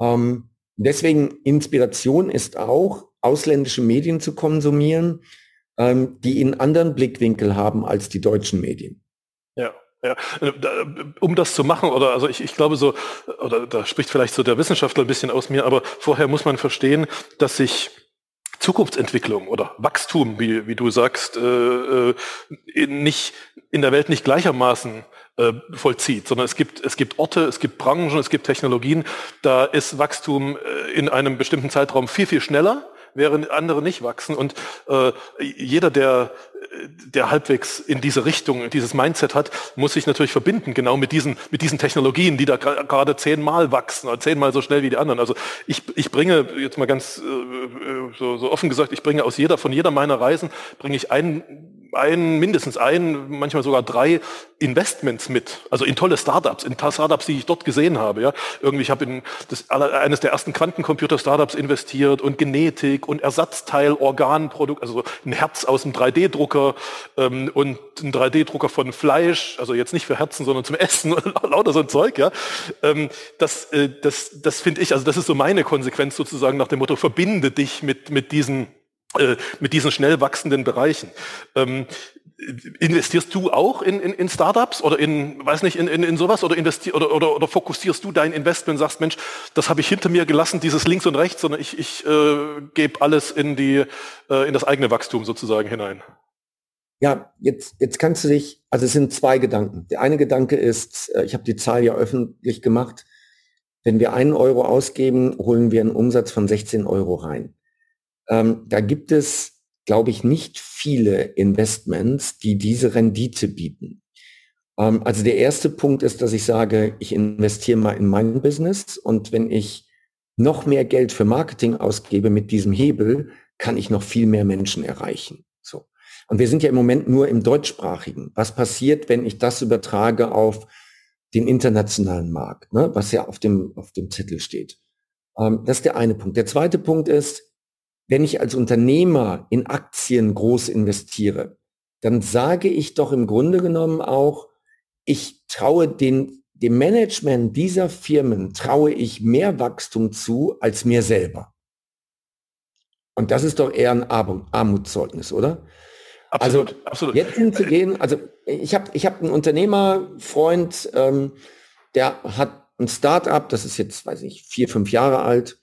Ähm, deswegen Inspiration ist auch, ausländische Medien zu konsumieren, ähm, die einen anderen Blickwinkel haben als die deutschen Medien. Ja. Ja, um das zu machen, oder also ich, ich glaube so, oder da spricht vielleicht so der Wissenschaftler ein bisschen aus mir, aber vorher muss man verstehen, dass sich Zukunftsentwicklung oder Wachstum, wie, wie du sagst, äh, äh, in, nicht, in der Welt nicht gleichermaßen äh, vollzieht, sondern es gibt, es gibt Orte, es gibt Branchen, es gibt Technologien, da ist Wachstum äh, in einem bestimmten Zeitraum viel, viel schneller während andere nicht wachsen. Und äh, jeder, der der halbwegs in diese Richtung, dieses Mindset hat, muss sich natürlich verbinden, genau mit diesen, mit diesen Technologien, die da gerade zehnmal wachsen, oder zehnmal so schnell wie die anderen. Also ich, ich bringe, jetzt mal ganz äh, so, so offen gesagt, ich bringe aus jeder, von jeder meiner Reisen, bringe ich einen ein, mindestens ein, manchmal sogar drei Investments mit, also in tolle Startups, in Startups, die ich dort gesehen habe. Ja. Irgendwie, ich habe in das, eines der ersten Quantencomputer-Startups investiert und Genetik und Ersatzteil-Organprodukt, also ein Herz aus einem 3D-Drucker ähm, und ein 3D-Drucker von Fleisch, also jetzt nicht für Herzen, sondern zum Essen (laughs) lauter so ein Zeug. Ja. Ähm, das äh, das, das finde ich, also das ist so meine Konsequenz sozusagen nach dem Motto, verbinde dich mit, mit diesen mit diesen schnell wachsenden Bereichen. Ähm, investierst du auch in, in, in Startups oder in, weiß nicht, in, in, in sowas oder, investier, oder, oder, oder fokussierst du dein Investment und sagst, Mensch, das habe ich hinter mir gelassen, dieses links und rechts, sondern ich, ich äh, gebe alles in, die, äh, in das eigene Wachstum sozusagen hinein? Ja, jetzt, jetzt kannst du dich, also es sind zwei Gedanken. Der eine Gedanke ist, äh, ich habe die Zahl ja öffentlich gemacht, wenn wir einen Euro ausgeben, holen wir einen Umsatz von 16 Euro rein. Ähm, da gibt es, glaube ich, nicht viele Investments, die diese Rendite bieten. Ähm, also der erste Punkt ist, dass ich sage, ich investiere mal in mein Business und wenn ich noch mehr Geld für Marketing ausgebe mit diesem Hebel, kann ich noch viel mehr Menschen erreichen. So. Und wir sind ja im Moment nur im deutschsprachigen. Was passiert, wenn ich das übertrage auf den internationalen Markt, ne, was ja auf dem, auf dem Zettel steht? Ähm, das ist der eine Punkt. Der zweite Punkt ist, wenn ich als Unternehmer in Aktien groß investiere, dann sage ich doch im Grunde genommen auch, ich traue den, dem Management dieser Firmen, traue ich mehr Wachstum zu als mir selber. Und das ist doch eher ein Armutszeugnis, oder? Absolut, also absolut. jetzt hinzugehen, also ich habe ich hab einen Unternehmerfreund, ähm, der hat ein Start-up, das ist jetzt, weiß ich, vier, fünf Jahre alt,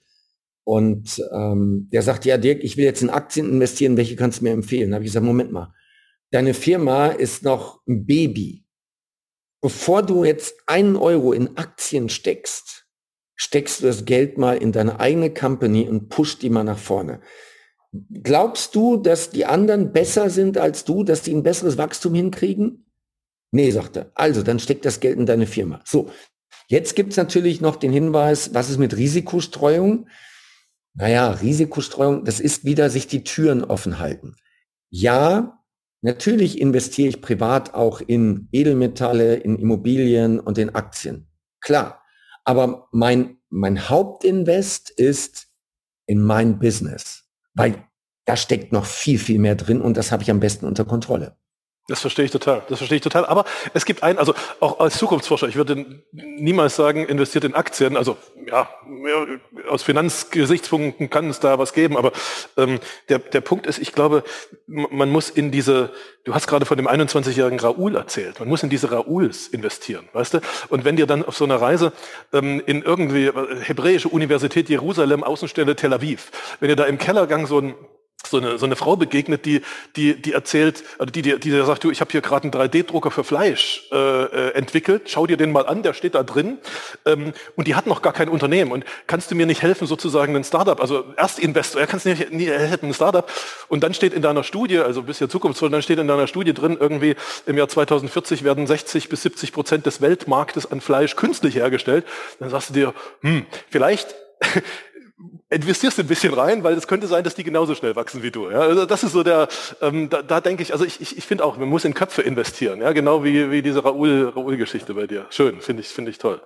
und ähm, der sagt, ja, Dirk, ich will jetzt in Aktien investieren, welche kannst du mir empfehlen? Da habe ich gesagt, Moment mal, deine Firma ist noch ein Baby. Bevor du jetzt einen Euro in Aktien steckst, steckst du das Geld mal in deine eigene Company und pusht die mal nach vorne. Glaubst du, dass die anderen besser sind als du, dass die ein besseres Wachstum hinkriegen? Nee, sagt er. Also, dann steckt das Geld in deine Firma. So, jetzt gibt's natürlich noch den Hinweis, was ist mit Risikostreuung? Naja, Risikostreuung, das ist wieder sich die Türen offen halten. Ja, Natürlich investiere ich privat auch in Edelmetalle, in Immobilien und in Aktien. Klar. Aber mein, mein Hauptinvest ist in mein Business, weil da steckt noch viel, viel mehr drin und das habe ich am besten unter Kontrolle. Das verstehe ich total. Das verstehe ich total. Aber es gibt einen, also auch als Zukunftsforscher, ich würde niemals sagen, investiert in Aktien. Also ja, aus Finanzgesichtspunkten kann es da was geben. Aber ähm, der, der Punkt ist, ich glaube, man muss in diese, du hast gerade von dem 21-jährigen Raoul erzählt, man muss in diese Raouls investieren, weißt du? Und wenn dir dann auf so einer Reise ähm, in irgendwie äh, hebräische Universität Jerusalem, Außenstelle Tel Aviv, wenn ihr da im Kellergang so ein so eine, so eine Frau begegnet, die, die, die erzählt, also die, die, die sagt, du, ich habe hier gerade einen 3D-Drucker für Fleisch äh, äh, entwickelt, schau dir den mal an, der steht da drin. Ähm, und die hat noch gar kein Unternehmen. Und kannst du mir nicht helfen, sozusagen ein Startup, also Erstinvestor, er kannst nicht, nie helfen, ein Startup? Und dann steht in deiner Studie, also bist ja zukunftsvoll, dann steht in deiner Studie drin, irgendwie im Jahr 2040 werden 60 bis 70 Prozent des Weltmarktes an Fleisch künstlich hergestellt, dann sagst du dir, hm, vielleicht investierst ein bisschen rein, weil es könnte sein, dass die genauso schnell wachsen wie du. Ja? Also das ist so der, ähm, da, da denke ich, also ich, ich, ich finde auch, man muss in Köpfe investieren, ja, genau wie, wie diese Raoul, Raoul-Geschichte bei dir. Schön, finde ich, finde ich toll,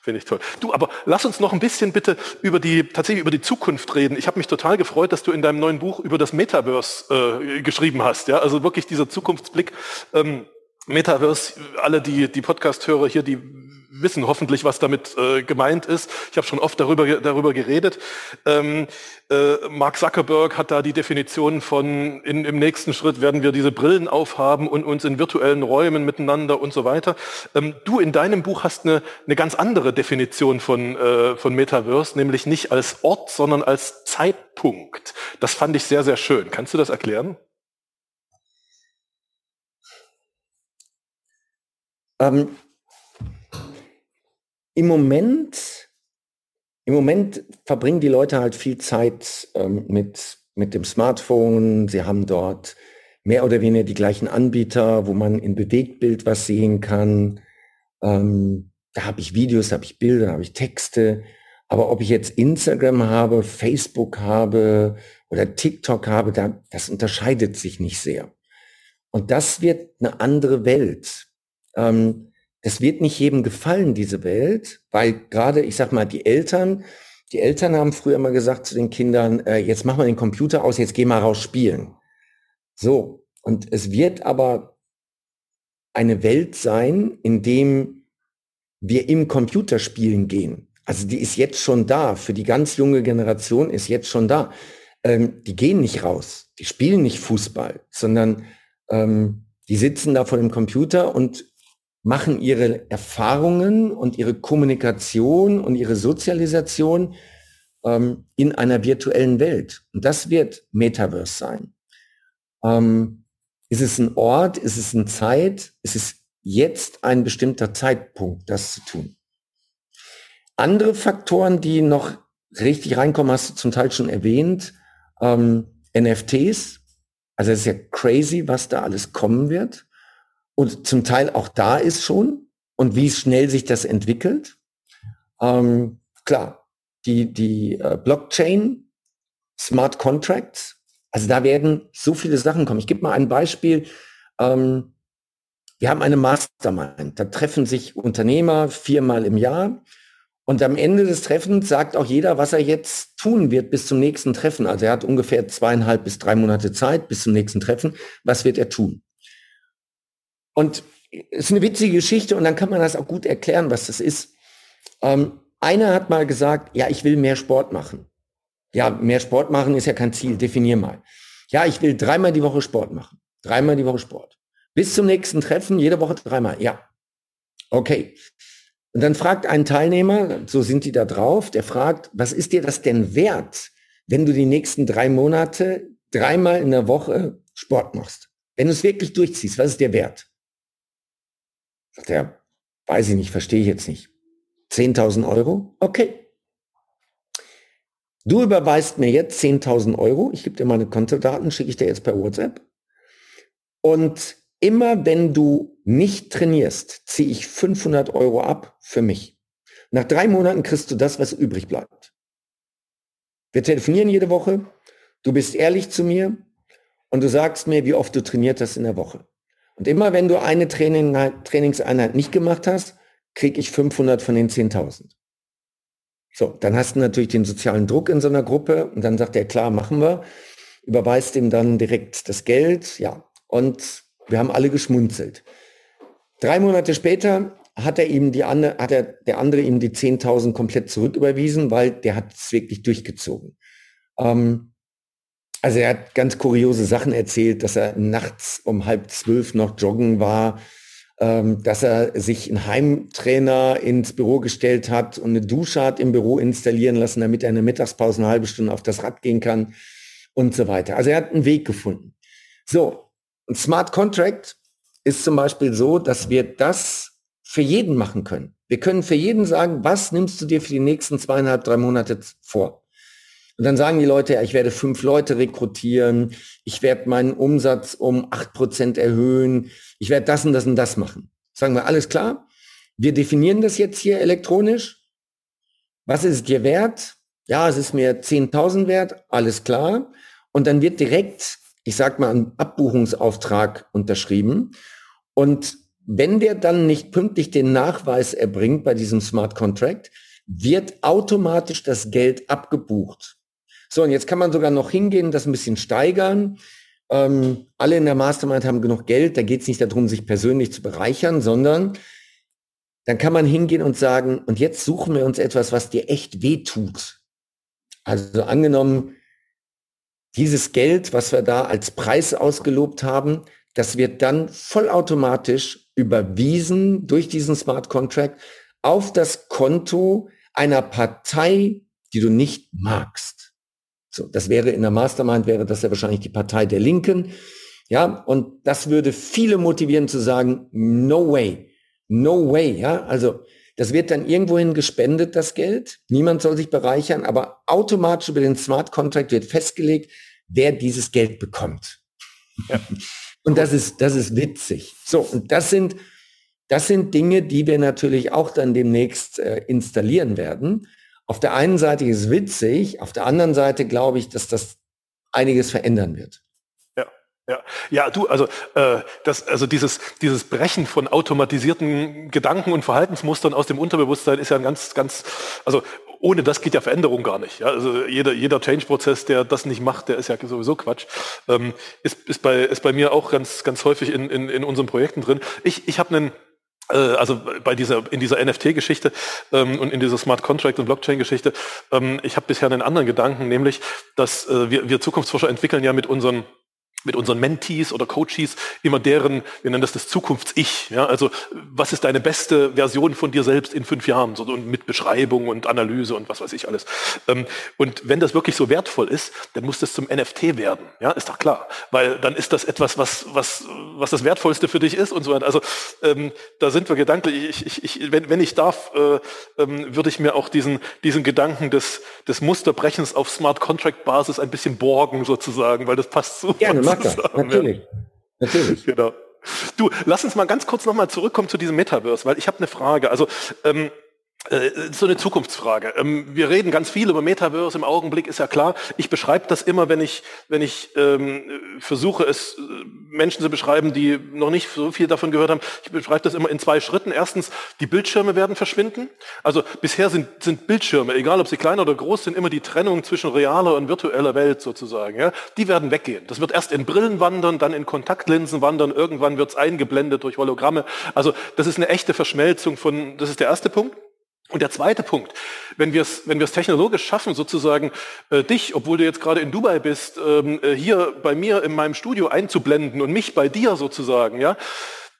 finde ich toll. Du, aber lass uns noch ein bisschen bitte über die tatsächlich über die Zukunft reden. Ich habe mich total gefreut, dass du in deinem neuen Buch über das Metaverse äh, geschrieben hast, ja, also wirklich dieser Zukunftsblick. Ähm, Metaverse, alle die, die Podcast-Hörer hier, die wissen hoffentlich, was damit äh, gemeint ist. Ich habe schon oft darüber, darüber geredet. Ähm, äh, Mark Zuckerberg hat da die Definition von, in, im nächsten Schritt werden wir diese Brillen aufhaben und uns in virtuellen Räumen miteinander und so weiter. Ähm, du in deinem Buch hast eine, eine ganz andere Definition von, äh, von Metaverse, nämlich nicht als Ort, sondern als Zeitpunkt. Das fand ich sehr, sehr schön. Kannst du das erklären? Ähm, Im Moment, im Moment verbringen die Leute halt viel Zeit ähm, mit, mit dem Smartphone. Sie haben dort mehr oder weniger die gleichen Anbieter, wo man in Bewegtbild was sehen kann. Ähm, da habe ich Videos, da habe ich Bilder, da habe ich Texte. Aber ob ich jetzt Instagram habe, Facebook habe oder TikTok habe, da, das unterscheidet sich nicht sehr. Und das wird eine andere Welt. Ähm, es wird nicht jedem gefallen, diese Welt, weil gerade, ich sag mal, die Eltern, die Eltern haben früher immer gesagt zu den Kindern, äh, jetzt mach mal den Computer aus, jetzt geh mal raus spielen. So. Und es wird aber eine Welt sein, in dem wir im Computer spielen gehen. Also die ist jetzt schon da. Für die ganz junge Generation ist jetzt schon da. Ähm, die gehen nicht raus. Die spielen nicht Fußball, sondern ähm, die sitzen da vor dem Computer und machen ihre Erfahrungen und ihre Kommunikation und ihre Sozialisation ähm, in einer virtuellen Welt. Und das wird Metaverse sein. Ähm, ist es ein Ort? Ist es eine Zeit? Ist es jetzt ein bestimmter Zeitpunkt, das zu tun? Andere Faktoren, die noch richtig reinkommen, hast du zum Teil schon erwähnt. Ähm, NFTs. Also es ist ja crazy, was da alles kommen wird und zum Teil auch da ist schon und wie schnell sich das entwickelt. Ähm, klar, die, die äh, Blockchain, Smart Contracts, also da werden so viele Sachen kommen. Ich gebe mal ein Beispiel. Ähm, wir haben eine Mastermind. Da treffen sich Unternehmer viermal im Jahr. Und am Ende des Treffens sagt auch jeder, was er jetzt tun wird bis zum nächsten Treffen. Also er hat ungefähr zweieinhalb bis drei Monate Zeit bis zum nächsten Treffen. Was wird er tun? Und es ist eine witzige Geschichte und dann kann man das auch gut erklären, was das ist. Ähm, einer hat mal gesagt, ja, ich will mehr Sport machen. Ja, mehr Sport machen ist ja kein Ziel, definier mal. Ja, ich will dreimal die Woche Sport machen. Dreimal die Woche Sport. Bis zum nächsten Treffen, jede Woche dreimal. Ja. Okay. Und dann fragt ein Teilnehmer, so sind die da drauf, der fragt, was ist dir das denn wert, wenn du die nächsten drei Monate dreimal in der Woche Sport machst? Wenn du es wirklich durchziehst, was ist dir wert? Sagt er, weiß ich nicht, verstehe ich jetzt nicht. 10.000 Euro? Okay. Du überweist mir jetzt 10.000 Euro. Ich gebe dir meine Kontodaten, schicke ich dir jetzt per WhatsApp. Und immer wenn du nicht trainierst, ziehe ich 500 Euro ab für mich. Nach drei Monaten kriegst du das, was übrig bleibt. Wir telefonieren jede Woche. Du bist ehrlich zu mir. und du sagst mir, wie oft du trainiert hast in der Woche. Und immer wenn du eine Training, Trainingseinheit nicht gemacht hast, kriege ich 500 von den 10.000. So, dann hast du natürlich den sozialen Druck in so einer Gruppe und dann sagt er, klar, machen wir, überweist ihm dann direkt das Geld, ja, und wir haben alle geschmunzelt. Drei Monate später hat er ihm die andere, hat er der andere ihm die 10.000 komplett zurücküberwiesen, weil der hat es wirklich durchgezogen. Ähm, also er hat ganz kuriose Sachen erzählt, dass er nachts um halb zwölf noch joggen war, ähm, dass er sich einen Heimtrainer ins Büro gestellt hat und eine Dusche hat im Büro installieren lassen, damit er in der Mittagspause eine halbe Stunde auf das Rad gehen kann und so weiter. Also er hat einen Weg gefunden. So, ein Smart Contract ist zum Beispiel so, dass wir das für jeden machen können. Wir können für jeden sagen, was nimmst du dir für die nächsten zweieinhalb, drei Monate vor? Und dann sagen die Leute, ja, ich werde fünf Leute rekrutieren, ich werde meinen Umsatz um acht Prozent erhöhen, ich werde das und das und das machen. Sagen wir, alles klar? Wir definieren das jetzt hier elektronisch. Was ist es dir wert? Ja, es ist mir 10.000 wert, alles klar. Und dann wird direkt, ich sag mal, ein Abbuchungsauftrag unterschrieben. Und wenn der dann nicht pünktlich den Nachweis erbringt bei diesem Smart Contract, wird automatisch das Geld abgebucht. So, und jetzt kann man sogar noch hingehen, das ein bisschen steigern. Ähm, alle in der Mastermind haben genug Geld, da geht es nicht darum, sich persönlich zu bereichern, sondern dann kann man hingehen und sagen, und jetzt suchen wir uns etwas, was dir echt weh tut. Also angenommen, dieses Geld, was wir da als Preis ausgelobt haben, das wird dann vollautomatisch überwiesen durch diesen Smart Contract auf das Konto einer Partei, die du nicht magst. So, das wäre in der Mastermind wäre das ja wahrscheinlich die Partei der Linken. Ja, und das würde viele motivieren zu sagen, no way, no way, ja, also das wird dann irgendwohin gespendet, das Geld. Niemand soll sich bereichern, aber automatisch über den Smart Contract wird festgelegt, wer dieses Geld bekommt. Ja. (laughs) Und das ist, das ist witzig. So, und das sind, das sind Dinge, die wir natürlich auch dann demnächst äh, installieren werden. Auf der einen Seite ist es witzig, auf der anderen Seite glaube ich, dass das einiges verändern wird. Ja, ja, du, also äh, das, also dieses, dieses Brechen von automatisierten Gedanken und Verhaltensmustern aus dem Unterbewusstsein ist ja ein ganz, ganz, also ohne das geht ja Veränderung gar nicht. Ja? Also jeder, jeder Change-Prozess, der das nicht macht, der ist ja sowieso Quatsch. Ähm, ist, ist, bei, ist bei mir auch ganz, ganz häufig in, in, in unseren Projekten drin. Ich, ich habe einen also bei dieser in dieser NFT-Geschichte ähm, und in dieser Smart Contract und Blockchain-Geschichte, ähm, ich habe bisher einen anderen Gedanken, nämlich, dass äh, wir, wir Zukunftsforscher entwickeln ja mit unseren mit unseren Mentees oder Coaches immer deren, wir nennen das das Zukunfts-Ich. Ja? Also was ist deine beste Version von dir selbst in fünf Jahren? So, und mit Beschreibung und Analyse und was weiß ich alles. Ähm, und wenn das wirklich so wertvoll ist, dann muss das zum NFT werden. Ja, ist doch klar. Weil dann ist das etwas, was, was, was das Wertvollste für dich ist und so weiter. Also ähm, da sind wir gedanklich. Ich, ich, ich, wenn, wenn ich darf, äh, ähm, würde ich mir auch diesen, diesen Gedanken des, des Musterbrechens auf Smart Contract Basis ein bisschen borgen sozusagen, weil das passt super. Gerne, Klar, (laughs) natürlich. Natürlich. Genau. Du, lass uns mal ganz kurz nochmal zurückkommen zu diesem Metaverse, weil ich habe eine Frage. Also ähm, äh, so eine Zukunftsfrage. Ähm, wir reden ganz viel über Metaverse im Augenblick, ist ja klar. Ich beschreibe das immer, wenn ich, wenn ich ähm, versuche, es äh, Menschen zu beschreiben, die noch nicht so viel davon gehört haben. Ich beschreibe das immer in zwei Schritten. Erstens, die Bildschirme werden verschwinden. Also bisher sind, sind Bildschirme, egal ob sie klein oder groß sind, immer die Trennung zwischen realer und virtueller Welt sozusagen. Ja? Die werden weggehen. Das wird erst in Brillen wandern, dann in Kontaktlinsen wandern, irgendwann wird es eingeblendet durch Hologramme. Also das ist eine echte Verschmelzung von, das ist der erste Punkt. Und der zweite Punkt, wenn wir es wenn wir es technologisch schaffen, sozusagen äh, dich, obwohl du jetzt gerade in Dubai bist, ähm, äh, hier bei mir in meinem Studio einzublenden und mich bei dir sozusagen, ja,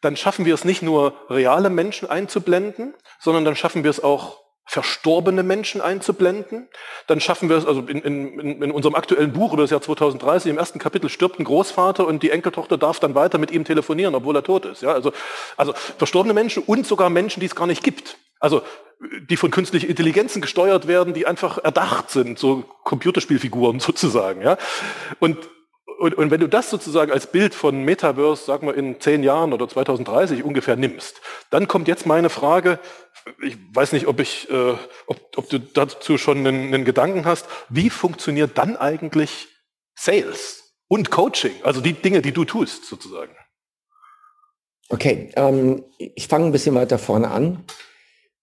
dann schaffen wir es nicht nur reale Menschen einzublenden, sondern dann schaffen wir es auch verstorbene Menschen einzublenden. Dann schaffen wir es, also in, in, in unserem aktuellen Buch über das Jahr 2030, im ersten Kapitel stirbt ein Großvater und die Enkeltochter darf dann weiter mit ihm telefonieren, obwohl er tot ist. Ja, also, also verstorbene Menschen und sogar Menschen, die es gar nicht gibt. Also die von künstlichen Intelligenzen gesteuert werden, die einfach erdacht sind, so Computerspielfiguren (laughs) sozusagen. Ja? Und und, und wenn du das sozusagen als Bild von Metaverse, sagen wir in zehn Jahren oder 2030 ungefähr nimmst, dann kommt jetzt meine Frage, ich weiß nicht, ob, ich, äh, ob, ob du dazu schon einen, einen Gedanken hast, wie funktioniert dann eigentlich Sales? und Coaching, also die Dinge, die du tust sozusagen. Okay, ähm, ich fange ein bisschen weiter vorne an.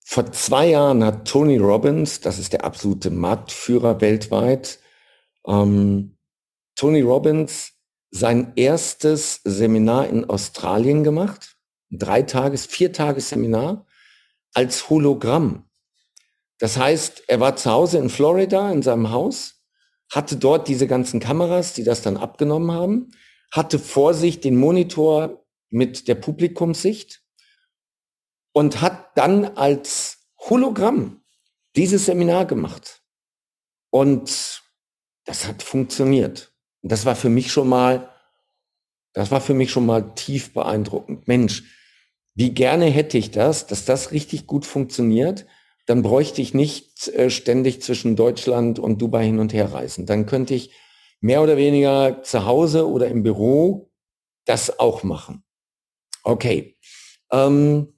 Vor zwei Jahren hat Tony Robbins, das ist der absolute Marktführer weltweit, ähm, Tony Robbins sein erstes Seminar in Australien gemacht, drei Tages, vier Tages Seminar als Hologramm. Das heißt, er war zu Hause in Florida in seinem Haus, hatte dort diese ganzen Kameras, die das dann abgenommen haben, hatte vor sich den Monitor mit der Publikumssicht und hat dann als Hologramm dieses Seminar gemacht. Und das hat funktioniert. Und das war für mich schon mal, das war für mich schon mal tief beeindruckend. Mensch, wie gerne hätte ich das, dass das richtig gut funktioniert. Dann bräuchte ich nicht äh, ständig zwischen Deutschland und Dubai hin und her reisen. Dann könnte ich mehr oder weniger zu Hause oder im Büro das auch machen. Okay. Ähm,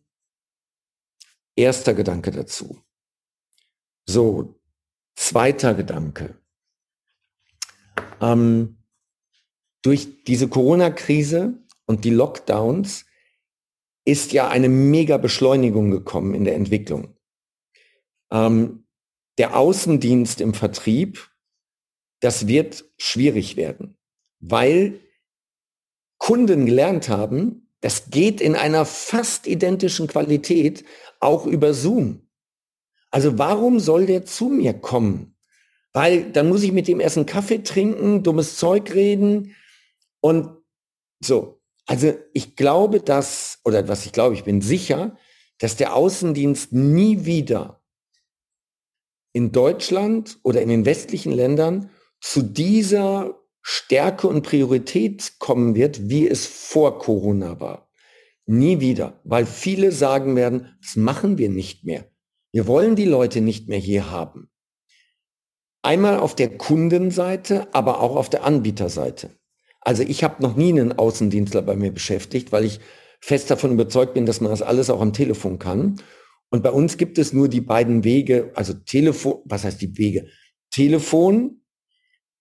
erster Gedanke dazu. So, zweiter Gedanke. Ähm, durch diese Corona-Krise und die Lockdowns ist ja eine mega Beschleunigung gekommen in der Entwicklung. Ähm, der Außendienst im Vertrieb, das wird schwierig werden, weil Kunden gelernt haben, das geht in einer fast identischen Qualität auch über Zoom. Also warum soll der zu mir kommen? Weil dann muss ich mit dem erst Kaffee trinken, dummes Zeug reden und so. Also ich glaube, dass, oder was ich glaube, ich bin sicher, dass der Außendienst nie wieder in Deutschland oder in den westlichen Ländern zu dieser Stärke und Priorität kommen wird, wie es vor Corona war. Nie wieder, weil viele sagen werden, das machen wir nicht mehr. Wir wollen die Leute nicht mehr hier haben. Einmal auf der Kundenseite, aber auch auf der Anbieterseite. Also ich habe noch nie einen Außendienstler bei mir beschäftigt, weil ich fest davon überzeugt bin, dass man das alles auch am Telefon kann. Und bei uns gibt es nur die beiden Wege, also Telefon, was heißt die Wege? Telefon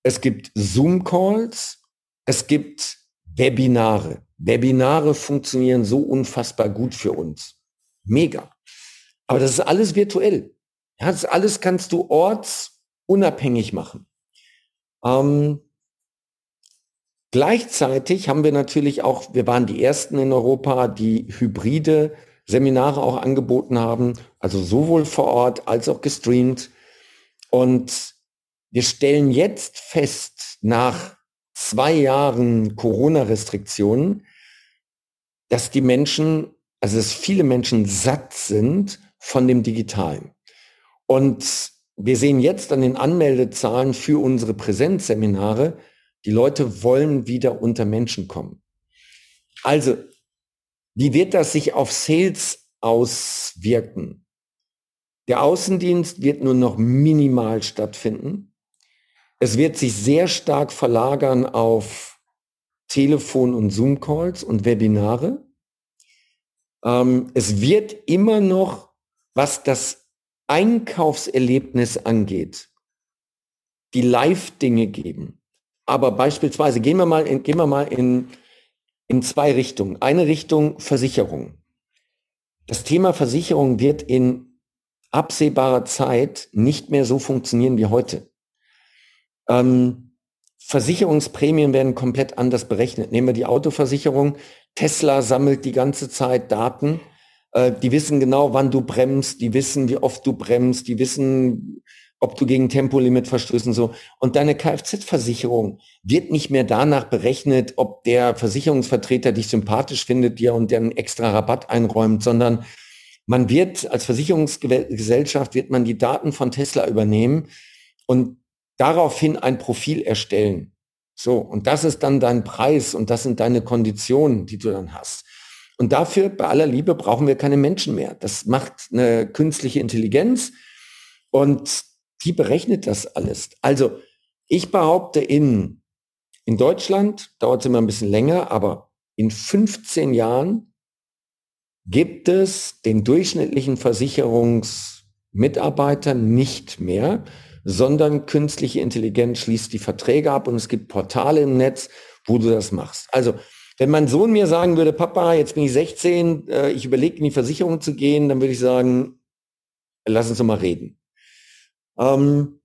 es gibt Zoom-Calls, es gibt Webinare. Webinare funktionieren so unfassbar gut für uns. Mega. Aber das ist alles virtuell. Das alles kannst du ortsunabhängig machen. Ähm, gleichzeitig haben wir natürlich auch, wir waren die ersten in Europa, die hybride Seminare auch angeboten haben, also sowohl vor Ort als auch gestreamt. Und wir stellen jetzt fest, nach zwei Jahren Corona-Restriktionen, dass die Menschen, also dass viele Menschen satt sind von dem Digitalen. Und wir sehen jetzt an den Anmeldezahlen für unsere Präsenzseminare, die Leute wollen wieder unter Menschen kommen. Also, wie wird das sich auf Sales auswirken? Der Außendienst wird nur noch minimal stattfinden. Es wird sich sehr stark verlagern auf Telefon- und Zoom-Calls und Webinare. Ähm, es wird immer noch, was das Einkaufserlebnis angeht, die Live-Dinge geben. Aber beispielsweise gehen wir mal in, gehen wir mal in, in zwei Richtungen. Eine Richtung Versicherung. Das Thema Versicherung wird in absehbarer Zeit nicht mehr so funktionieren wie heute. Ähm, Versicherungsprämien werden komplett anders berechnet. Nehmen wir die Autoversicherung. Tesla sammelt die ganze Zeit Daten. Äh, die wissen genau, wann du bremst. Die wissen, wie oft du bremst. Die wissen, ob du gegen Tempolimit verstößt und so. Und deine Kfz-Versicherung wird nicht mehr danach berechnet, ob der Versicherungsvertreter dich sympathisch findet, dir und dir einen extra Rabatt einräumt, sondern man wird als Versicherungsgesellschaft wird man die Daten von Tesla übernehmen und daraufhin ein Profil erstellen. So, und das ist dann dein Preis und das sind deine Konditionen, die du dann hast. Und dafür, bei aller Liebe, brauchen wir keine Menschen mehr. Das macht eine künstliche Intelligenz und die berechnet das alles. Also ich behaupte, in, in Deutschland dauert es immer ein bisschen länger, aber in 15 Jahren gibt es den durchschnittlichen Versicherungsmitarbeiter nicht mehr, sondern künstliche Intelligenz schließt die Verträge ab und es gibt Portale im Netz, wo du das machst. Also wenn mein Sohn mir sagen würde, Papa, jetzt bin ich 16, äh, ich überlege in die Versicherung zu gehen, dann würde ich sagen, lass uns doch mal reden. Ähm,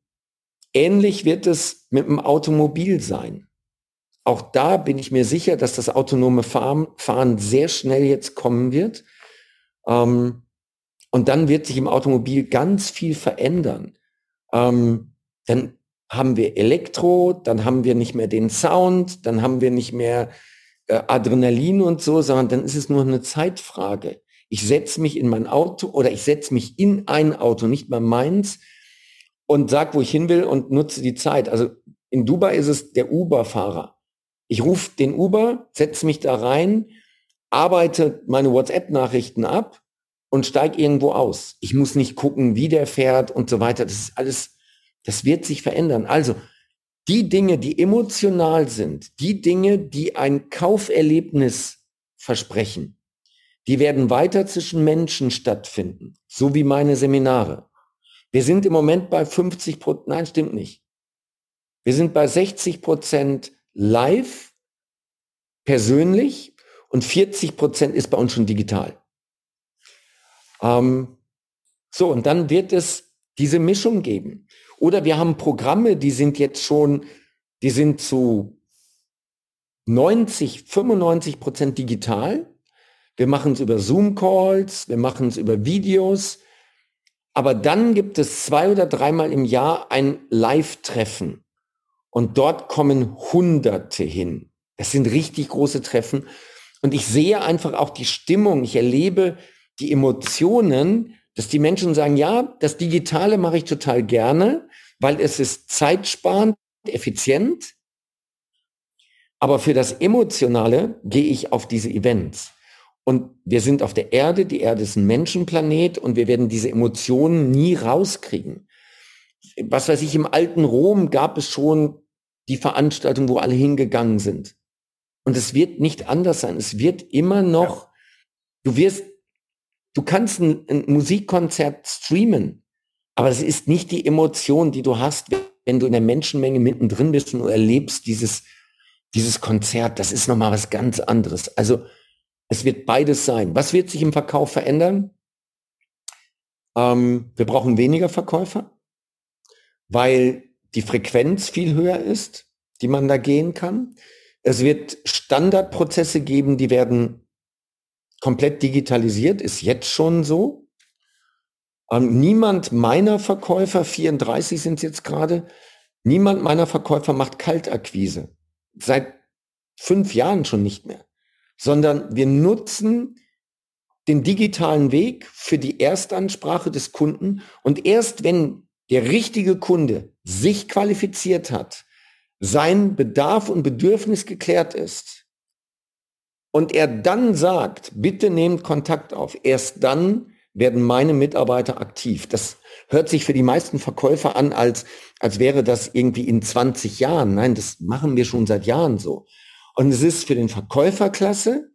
ähnlich wird es mit dem Automobil sein. Auch da bin ich mir sicher, dass das autonome Fahren, sehr schnell jetzt kommen wird. Ähm, und dann wird sich im Automobil ganz viel verändern. Ähm, dann haben wir Elektro, dann haben wir nicht mehr den Sound, dann haben wir nicht mehr äh, Adrenalin und so, sondern dann ist es nur eine Zeitfrage. Ich setze mich in mein Auto oder ich setze mich in ein Auto, nicht mal meins, und sag, wo ich hin will und nutze die Zeit. Also in Dubai ist es der Uber-Fahrer. Ich rufe den Uber, setze mich da rein, arbeite meine WhatsApp-Nachrichten ab und steige irgendwo aus. Ich muss nicht gucken, wie der fährt und so weiter. Das ist alles, das wird sich verändern. Also die Dinge, die emotional sind, die Dinge, die ein Kauferlebnis versprechen, die werden weiter zwischen Menschen stattfinden, so wie meine Seminare. Wir sind im Moment bei 50 Prozent, nein, stimmt nicht. Wir sind bei 60 Prozent live, persönlich und 40 Prozent ist bei uns schon digital. Ähm, so, und dann wird es diese Mischung geben. Oder wir haben Programme, die sind jetzt schon, die sind zu 90, 95 Prozent digital. Wir machen es über Zoom-Calls, wir machen es über Videos. Aber dann gibt es zwei oder dreimal im Jahr ein Live-Treffen. Und dort kommen Hunderte hin. Das sind richtig große Treffen. Und ich sehe einfach auch die Stimmung. Ich erlebe die Emotionen, dass die Menschen sagen, ja, das Digitale mache ich total gerne, weil es ist zeitsparend, effizient. Aber für das Emotionale gehe ich auf diese Events. Und wir sind auf der Erde, die Erde ist ein Menschenplanet und wir werden diese Emotionen nie rauskriegen. Was weiß ich, im alten Rom gab es schon die Veranstaltung, wo alle hingegangen sind. Und es wird nicht anders sein. Es wird immer noch, ja. du wirst Du kannst ein, ein Musikkonzert streamen, aber es ist nicht die Emotion, die du hast, wenn du in der Menschenmenge mittendrin bist und du erlebst dieses, dieses Konzert. Das ist nochmal was ganz anderes. Also es wird beides sein. Was wird sich im Verkauf verändern? Ähm, wir brauchen weniger Verkäufer, weil die Frequenz viel höher ist, die man da gehen kann. Es wird Standardprozesse geben, die werden komplett digitalisiert, ist jetzt schon so. Ähm, niemand meiner Verkäufer, 34 sind jetzt gerade, niemand meiner Verkäufer macht Kaltakquise. Seit fünf Jahren schon nicht mehr. Sondern wir nutzen den digitalen Weg für die Erstansprache des Kunden und erst wenn der richtige Kunde sich qualifiziert hat, sein Bedarf und Bedürfnis geklärt ist, und er dann sagt, bitte nehmt Kontakt auf, erst dann werden meine Mitarbeiter aktiv. Das hört sich für die meisten Verkäufer an, als, als wäre das irgendwie in 20 Jahren. Nein, das machen wir schon seit Jahren so. Und es ist für den Verkäufer klasse,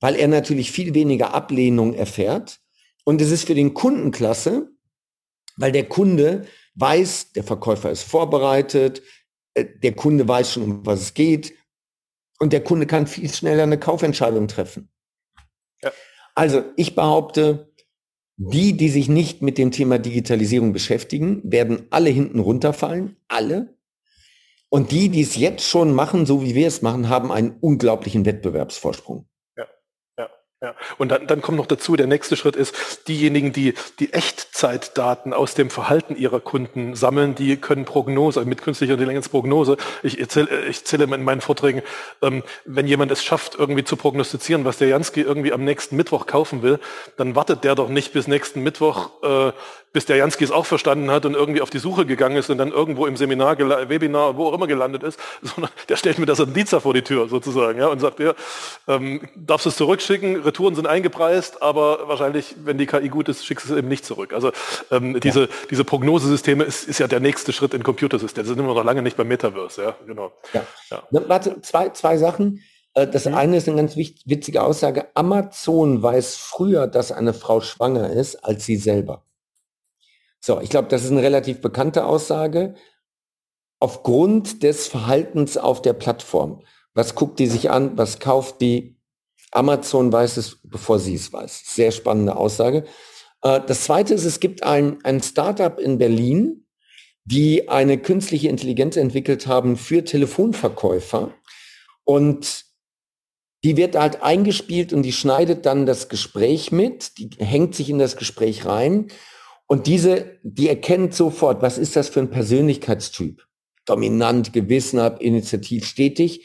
weil er natürlich viel weniger Ablehnung erfährt. Und es ist für den Kunden klasse, weil der Kunde weiß, der Verkäufer ist vorbereitet, äh, der Kunde weiß schon, um was es geht, und der Kunde kann viel schneller eine Kaufentscheidung treffen. Ja. Also ich behaupte, die, die sich nicht mit dem Thema Digitalisierung beschäftigen, werden alle hinten runterfallen, alle. Und die, die es jetzt schon machen, so wie wir es machen, haben einen unglaublichen Wettbewerbsvorsprung. Ja. Und dann, dann kommt noch dazu, der nächste Schritt ist, diejenigen, die die Echtzeitdaten aus dem Verhalten ihrer Kunden sammeln, die können Prognose, mit künstlicher Intelligenz Prognose, ich erzähle, ich zähle in meinen Vorträgen, ähm, wenn jemand es schafft, irgendwie zu prognostizieren, was der Jansky irgendwie am nächsten Mittwoch kaufen will, dann wartet der doch nicht bis nächsten Mittwoch, äh, bis der Jansky es auch verstanden hat und irgendwie auf die Suche gegangen ist und dann irgendwo im Seminar, Webinar, wo auch immer gelandet ist, (laughs) sondern der stellt mir das an Dienstag vor die Tür sozusagen ja, und sagt, ja, ähm, darfst du es zurückschicken, Retouren sind eingepreist, aber wahrscheinlich, wenn die KI gut ist, schickst du es eben nicht zurück. Also ähm, diese, ja. diese Prognosesysteme ist, ist ja der nächste Schritt in Computersystemen. Das sind wir noch lange nicht beim Metaverse, ja, genau. Ja. ja. Warte, zwei, zwei Sachen. Äh, das mhm. eine ist eine ganz witzige Aussage. Amazon weiß früher, dass eine Frau schwanger ist, als sie selber. So, ich glaube, das ist eine relativ bekannte Aussage. Aufgrund des Verhaltens auf der Plattform. Was guckt die sich an? Was kauft die? Amazon weiß es, bevor sie es weiß. Sehr spannende Aussage. Äh, das zweite ist, es gibt ein, ein Startup in Berlin, die eine künstliche Intelligenz entwickelt haben für Telefonverkäufer. Und die wird halt eingespielt und die schneidet dann das Gespräch mit, die hängt sich in das Gespräch rein und diese, die erkennt sofort, was ist das für ein Persönlichkeitstyp? Dominant, gewissenhaft, initiativ, stetig,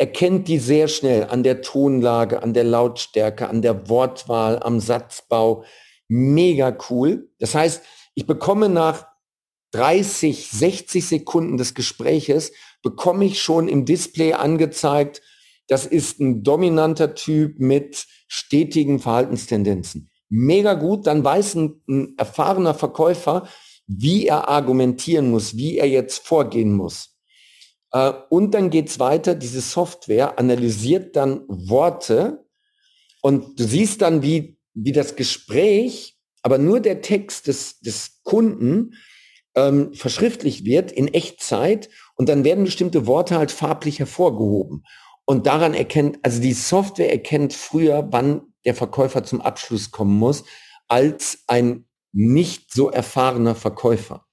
erkennt die sehr schnell an der Tonlage, an der Lautstärke, an der Wortwahl, am Satzbau. Mega cool. Das heißt, ich bekomme nach 30, 60 Sekunden des Gespräches, bekomme ich schon im Display angezeigt, das ist ein dominanter Typ mit stetigen Verhaltenstendenzen. Mega gut, dann weiß ein, ein erfahrener Verkäufer, wie er argumentieren muss, wie er jetzt vorgehen muss. Äh, und dann geht's weiter, diese Software analysiert dann Worte und du siehst dann, wie, wie das Gespräch, aber nur der Text des, des Kunden ähm, verschriftlicht wird in Echtzeit und dann werden bestimmte Worte halt farblich hervorgehoben. Und daran erkennt, also die Software erkennt früher, wann der Verkäufer zum Abschluss kommen muss, als ein nicht so erfahrener Verkäufer.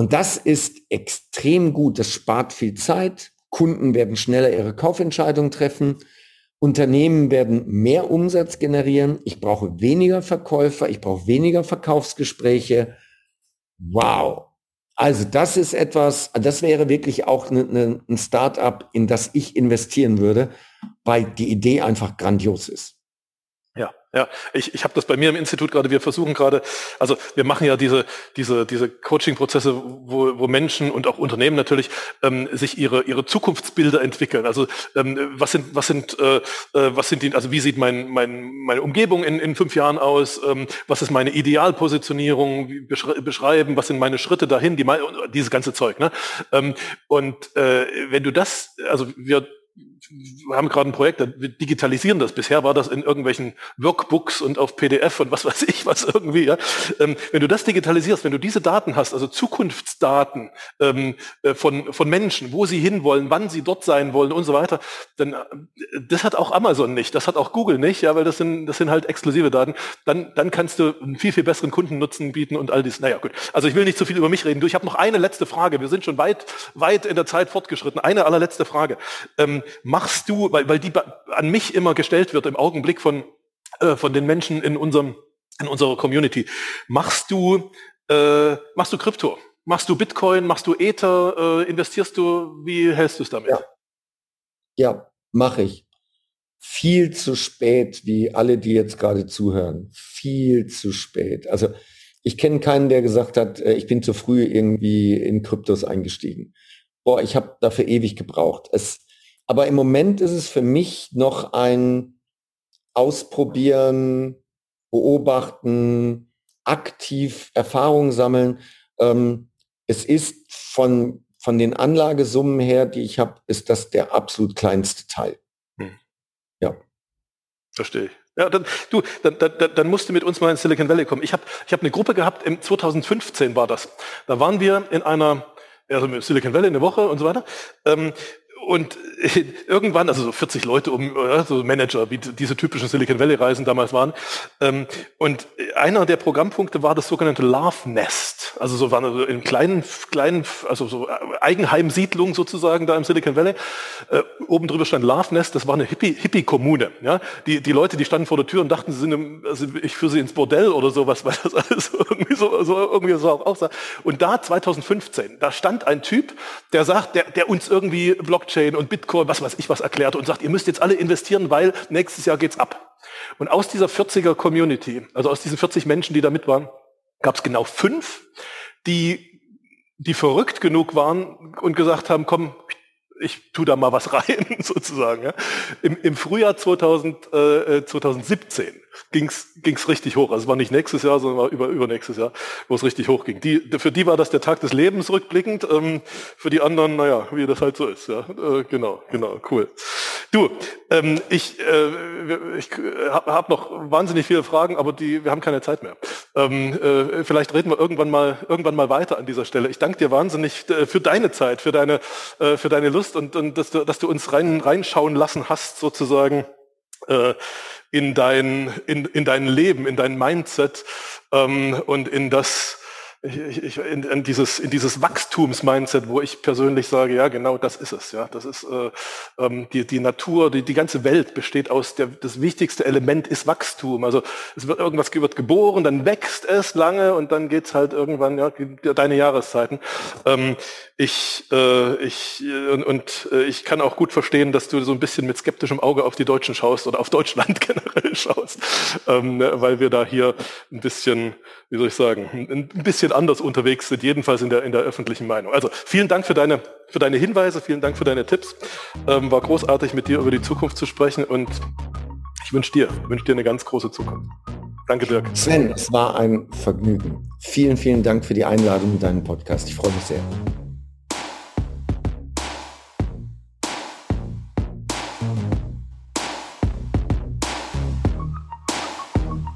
Und das ist extrem gut. Das spart viel Zeit. Kunden werden schneller ihre Kaufentscheidungen treffen. Unternehmen werden mehr Umsatz generieren. Ich brauche weniger Verkäufer. Ich brauche weniger Verkaufsgespräche. Wow. Also das ist etwas, das wäre wirklich auch ne, ne, ein Start-up, in das ich investieren würde, weil die Idee einfach grandios ist. Ja, ich, ich habe das bei mir im Institut gerade, wir versuchen gerade, also wir machen ja diese, diese, diese Coaching-Prozesse, wo, wo Menschen und auch Unternehmen natürlich ähm, sich ihre, ihre Zukunftsbilder entwickeln. Also ähm, was sind, was sind, äh, äh was sind die, also wie sieht mein, mein, meine Umgebung in, in fünf Jahren aus, ähm, was ist meine Idealpositionierung, beschreiben, was sind meine Schritte dahin, die, dieses ganze Zeug. Ne? Ähm, und äh, wenn du das, also wir wir haben gerade ein Projekt, wir digitalisieren das. Bisher war das in irgendwelchen Workbooks und auf PDF und was (laughs) weiß ich was irgendwie. Ja. Ähm, wenn du das digitalisierst, wenn du diese Daten hast, also Zukunftsdaten ähm, äh, von, von Menschen, wo sie hinwollen, wann sie dort sein wollen und so weiter, dann äh, das hat auch Amazon nicht, das hat auch Google nicht, ja, weil das sind, das sind halt exklusive Daten. Dann, dann kannst du einen viel, viel besseren Kundennutzen bieten und all dies. Naja, gut. Also ich will nicht zu viel über mich reden. Du, ich habe noch eine letzte Frage. Wir sind schon weit, weit in der Zeit fortgeschritten. Eine allerletzte Frage. Ähm, machst du, weil, weil die an mich immer gestellt wird im Augenblick von, äh, von den Menschen in unserem, in unserer Community, machst du, äh, machst du Krypto? Machst du Bitcoin? Machst du Ether? Äh, investierst du? Wie hältst du es damit? Ja, ja mache ich. Viel zu spät, wie alle, die jetzt gerade zuhören. Viel zu spät. Also ich kenne keinen, der gesagt hat, äh, ich bin zu früh irgendwie in Kryptos eingestiegen. Boah, ich habe dafür ewig gebraucht. Es, aber im Moment ist es für mich noch ein Ausprobieren, Beobachten, aktiv Erfahrungen sammeln. Ähm, es ist von, von den Anlagesummen her, die ich habe, ist das der absolut kleinste Teil. Hm. Ja. Verstehe ich. Ja, dann, du, dann, dann, dann musst du mit uns mal in Silicon Valley kommen. Ich habe ich hab eine Gruppe gehabt, im 2015 war das. Da waren wir in einer, also Silicon Valley eine Woche und so weiter. Ähm, und (laughs) irgendwann, also so 40 Leute, um, so Manager, wie diese typischen Silicon Valley Reisen damals waren. Ähm, und einer der Programmpunkte war das sogenannte Love Nest. Also so waren also in kleinen, kleinen, also so Eigenheimsiedlungen sozusagen da im Silicon Valley. Äh, oben drüber stand Love Nest, das war eine Hippie, Hippie-Kommune. Ja? Die, die Leute, die standen vor der Tür und dachten, sie sind im, also ich führe sie ins Bordell oder sowas, (laughs) weil das alles irgendwie so, so irgendwie so aussah. Und da 2015, da stand ein Typ, der sagt, der, der uns irgendwie Blockchain und Bitcoin, was weiß ich was erklärt und sagt, ihr müsst jetzt alle investieren, weil nächstes Jahr geht's ab. Und aus dieser 40er Community, also aus diesen 40 Menschen, die da mit waren, gab es genau fünf, die, die verrückt genug waren und gesagt haben, komm, ich tu da mal was (laughs) rein, sozusagen. Ja. Im, Im Frühjahr 2000, äh, 2017 ging's ging's richtig hoch. Also es war nicht nächstes Jahr, sondern war über übernächstes Jahr, wo es richtig hoch ging. Die, für die war das der Tag des Lebens rückblickend. Ähm, für die anderen, naja, wie das halt so ist. Ja, äh, genau, genau, cool. Du, ähm, ich, äh, ich habe hab noch wahnsinnig viele Fragen, aber die, wir haben keine Zeit mehr. Ähm, äh, vielleicht reden wir irgendwann mal irgendwann mal weiter an dieser Stelle. Ich danke dir wahnsinnig äh, für deine Zeit, für deine äh, für deine Lust und, und dass du dass du uns rein reinschauen lassen hast sozusagen äh, in dein, in, in dein Leben, in dein Mindset ähm, und in das, ich, in, in, dieses, in dieses Wachstums-Mindset, wo ich persönlich sage, ja, genau das ist es. Ja, das ist äh, ähm, die, die Natur, die, die ganze Welt besteht aus der, das wichtigste Element ist Wachstum. Also es wird irgendwas wird geboren, dann wächst es lange und dann geht's halt irgendwann, ja, deine Jahreszeiten. Ähm, ich, äh, ich und, und äh, ich kann auch gut verstehen, dass du so ein bisschen mit skeptischem Auge auf die Deutschen schaust oder auf Deutschland (laughs) generell schaust, ähm, weil wir da hier ein bisschen, wie soll ich sagen, ein bisschen bisschen anders unterwegs sind, jedenfalls in der, in der öffentlichen Meinung. Also vielen Dank für deine, für deine Hinweise, vielen Dank für deine Tipps. Ähm, war großartig, mit dir über die Zukunft zu sprechen und ich wünsche dir, wünsche dir eine ganz große Zukunft. Danke, Dirk. Sven, es war ein Vergnügen. Vielen, vielen Dank für die Einladung in deinen Podcast. Ich freue mich sehr.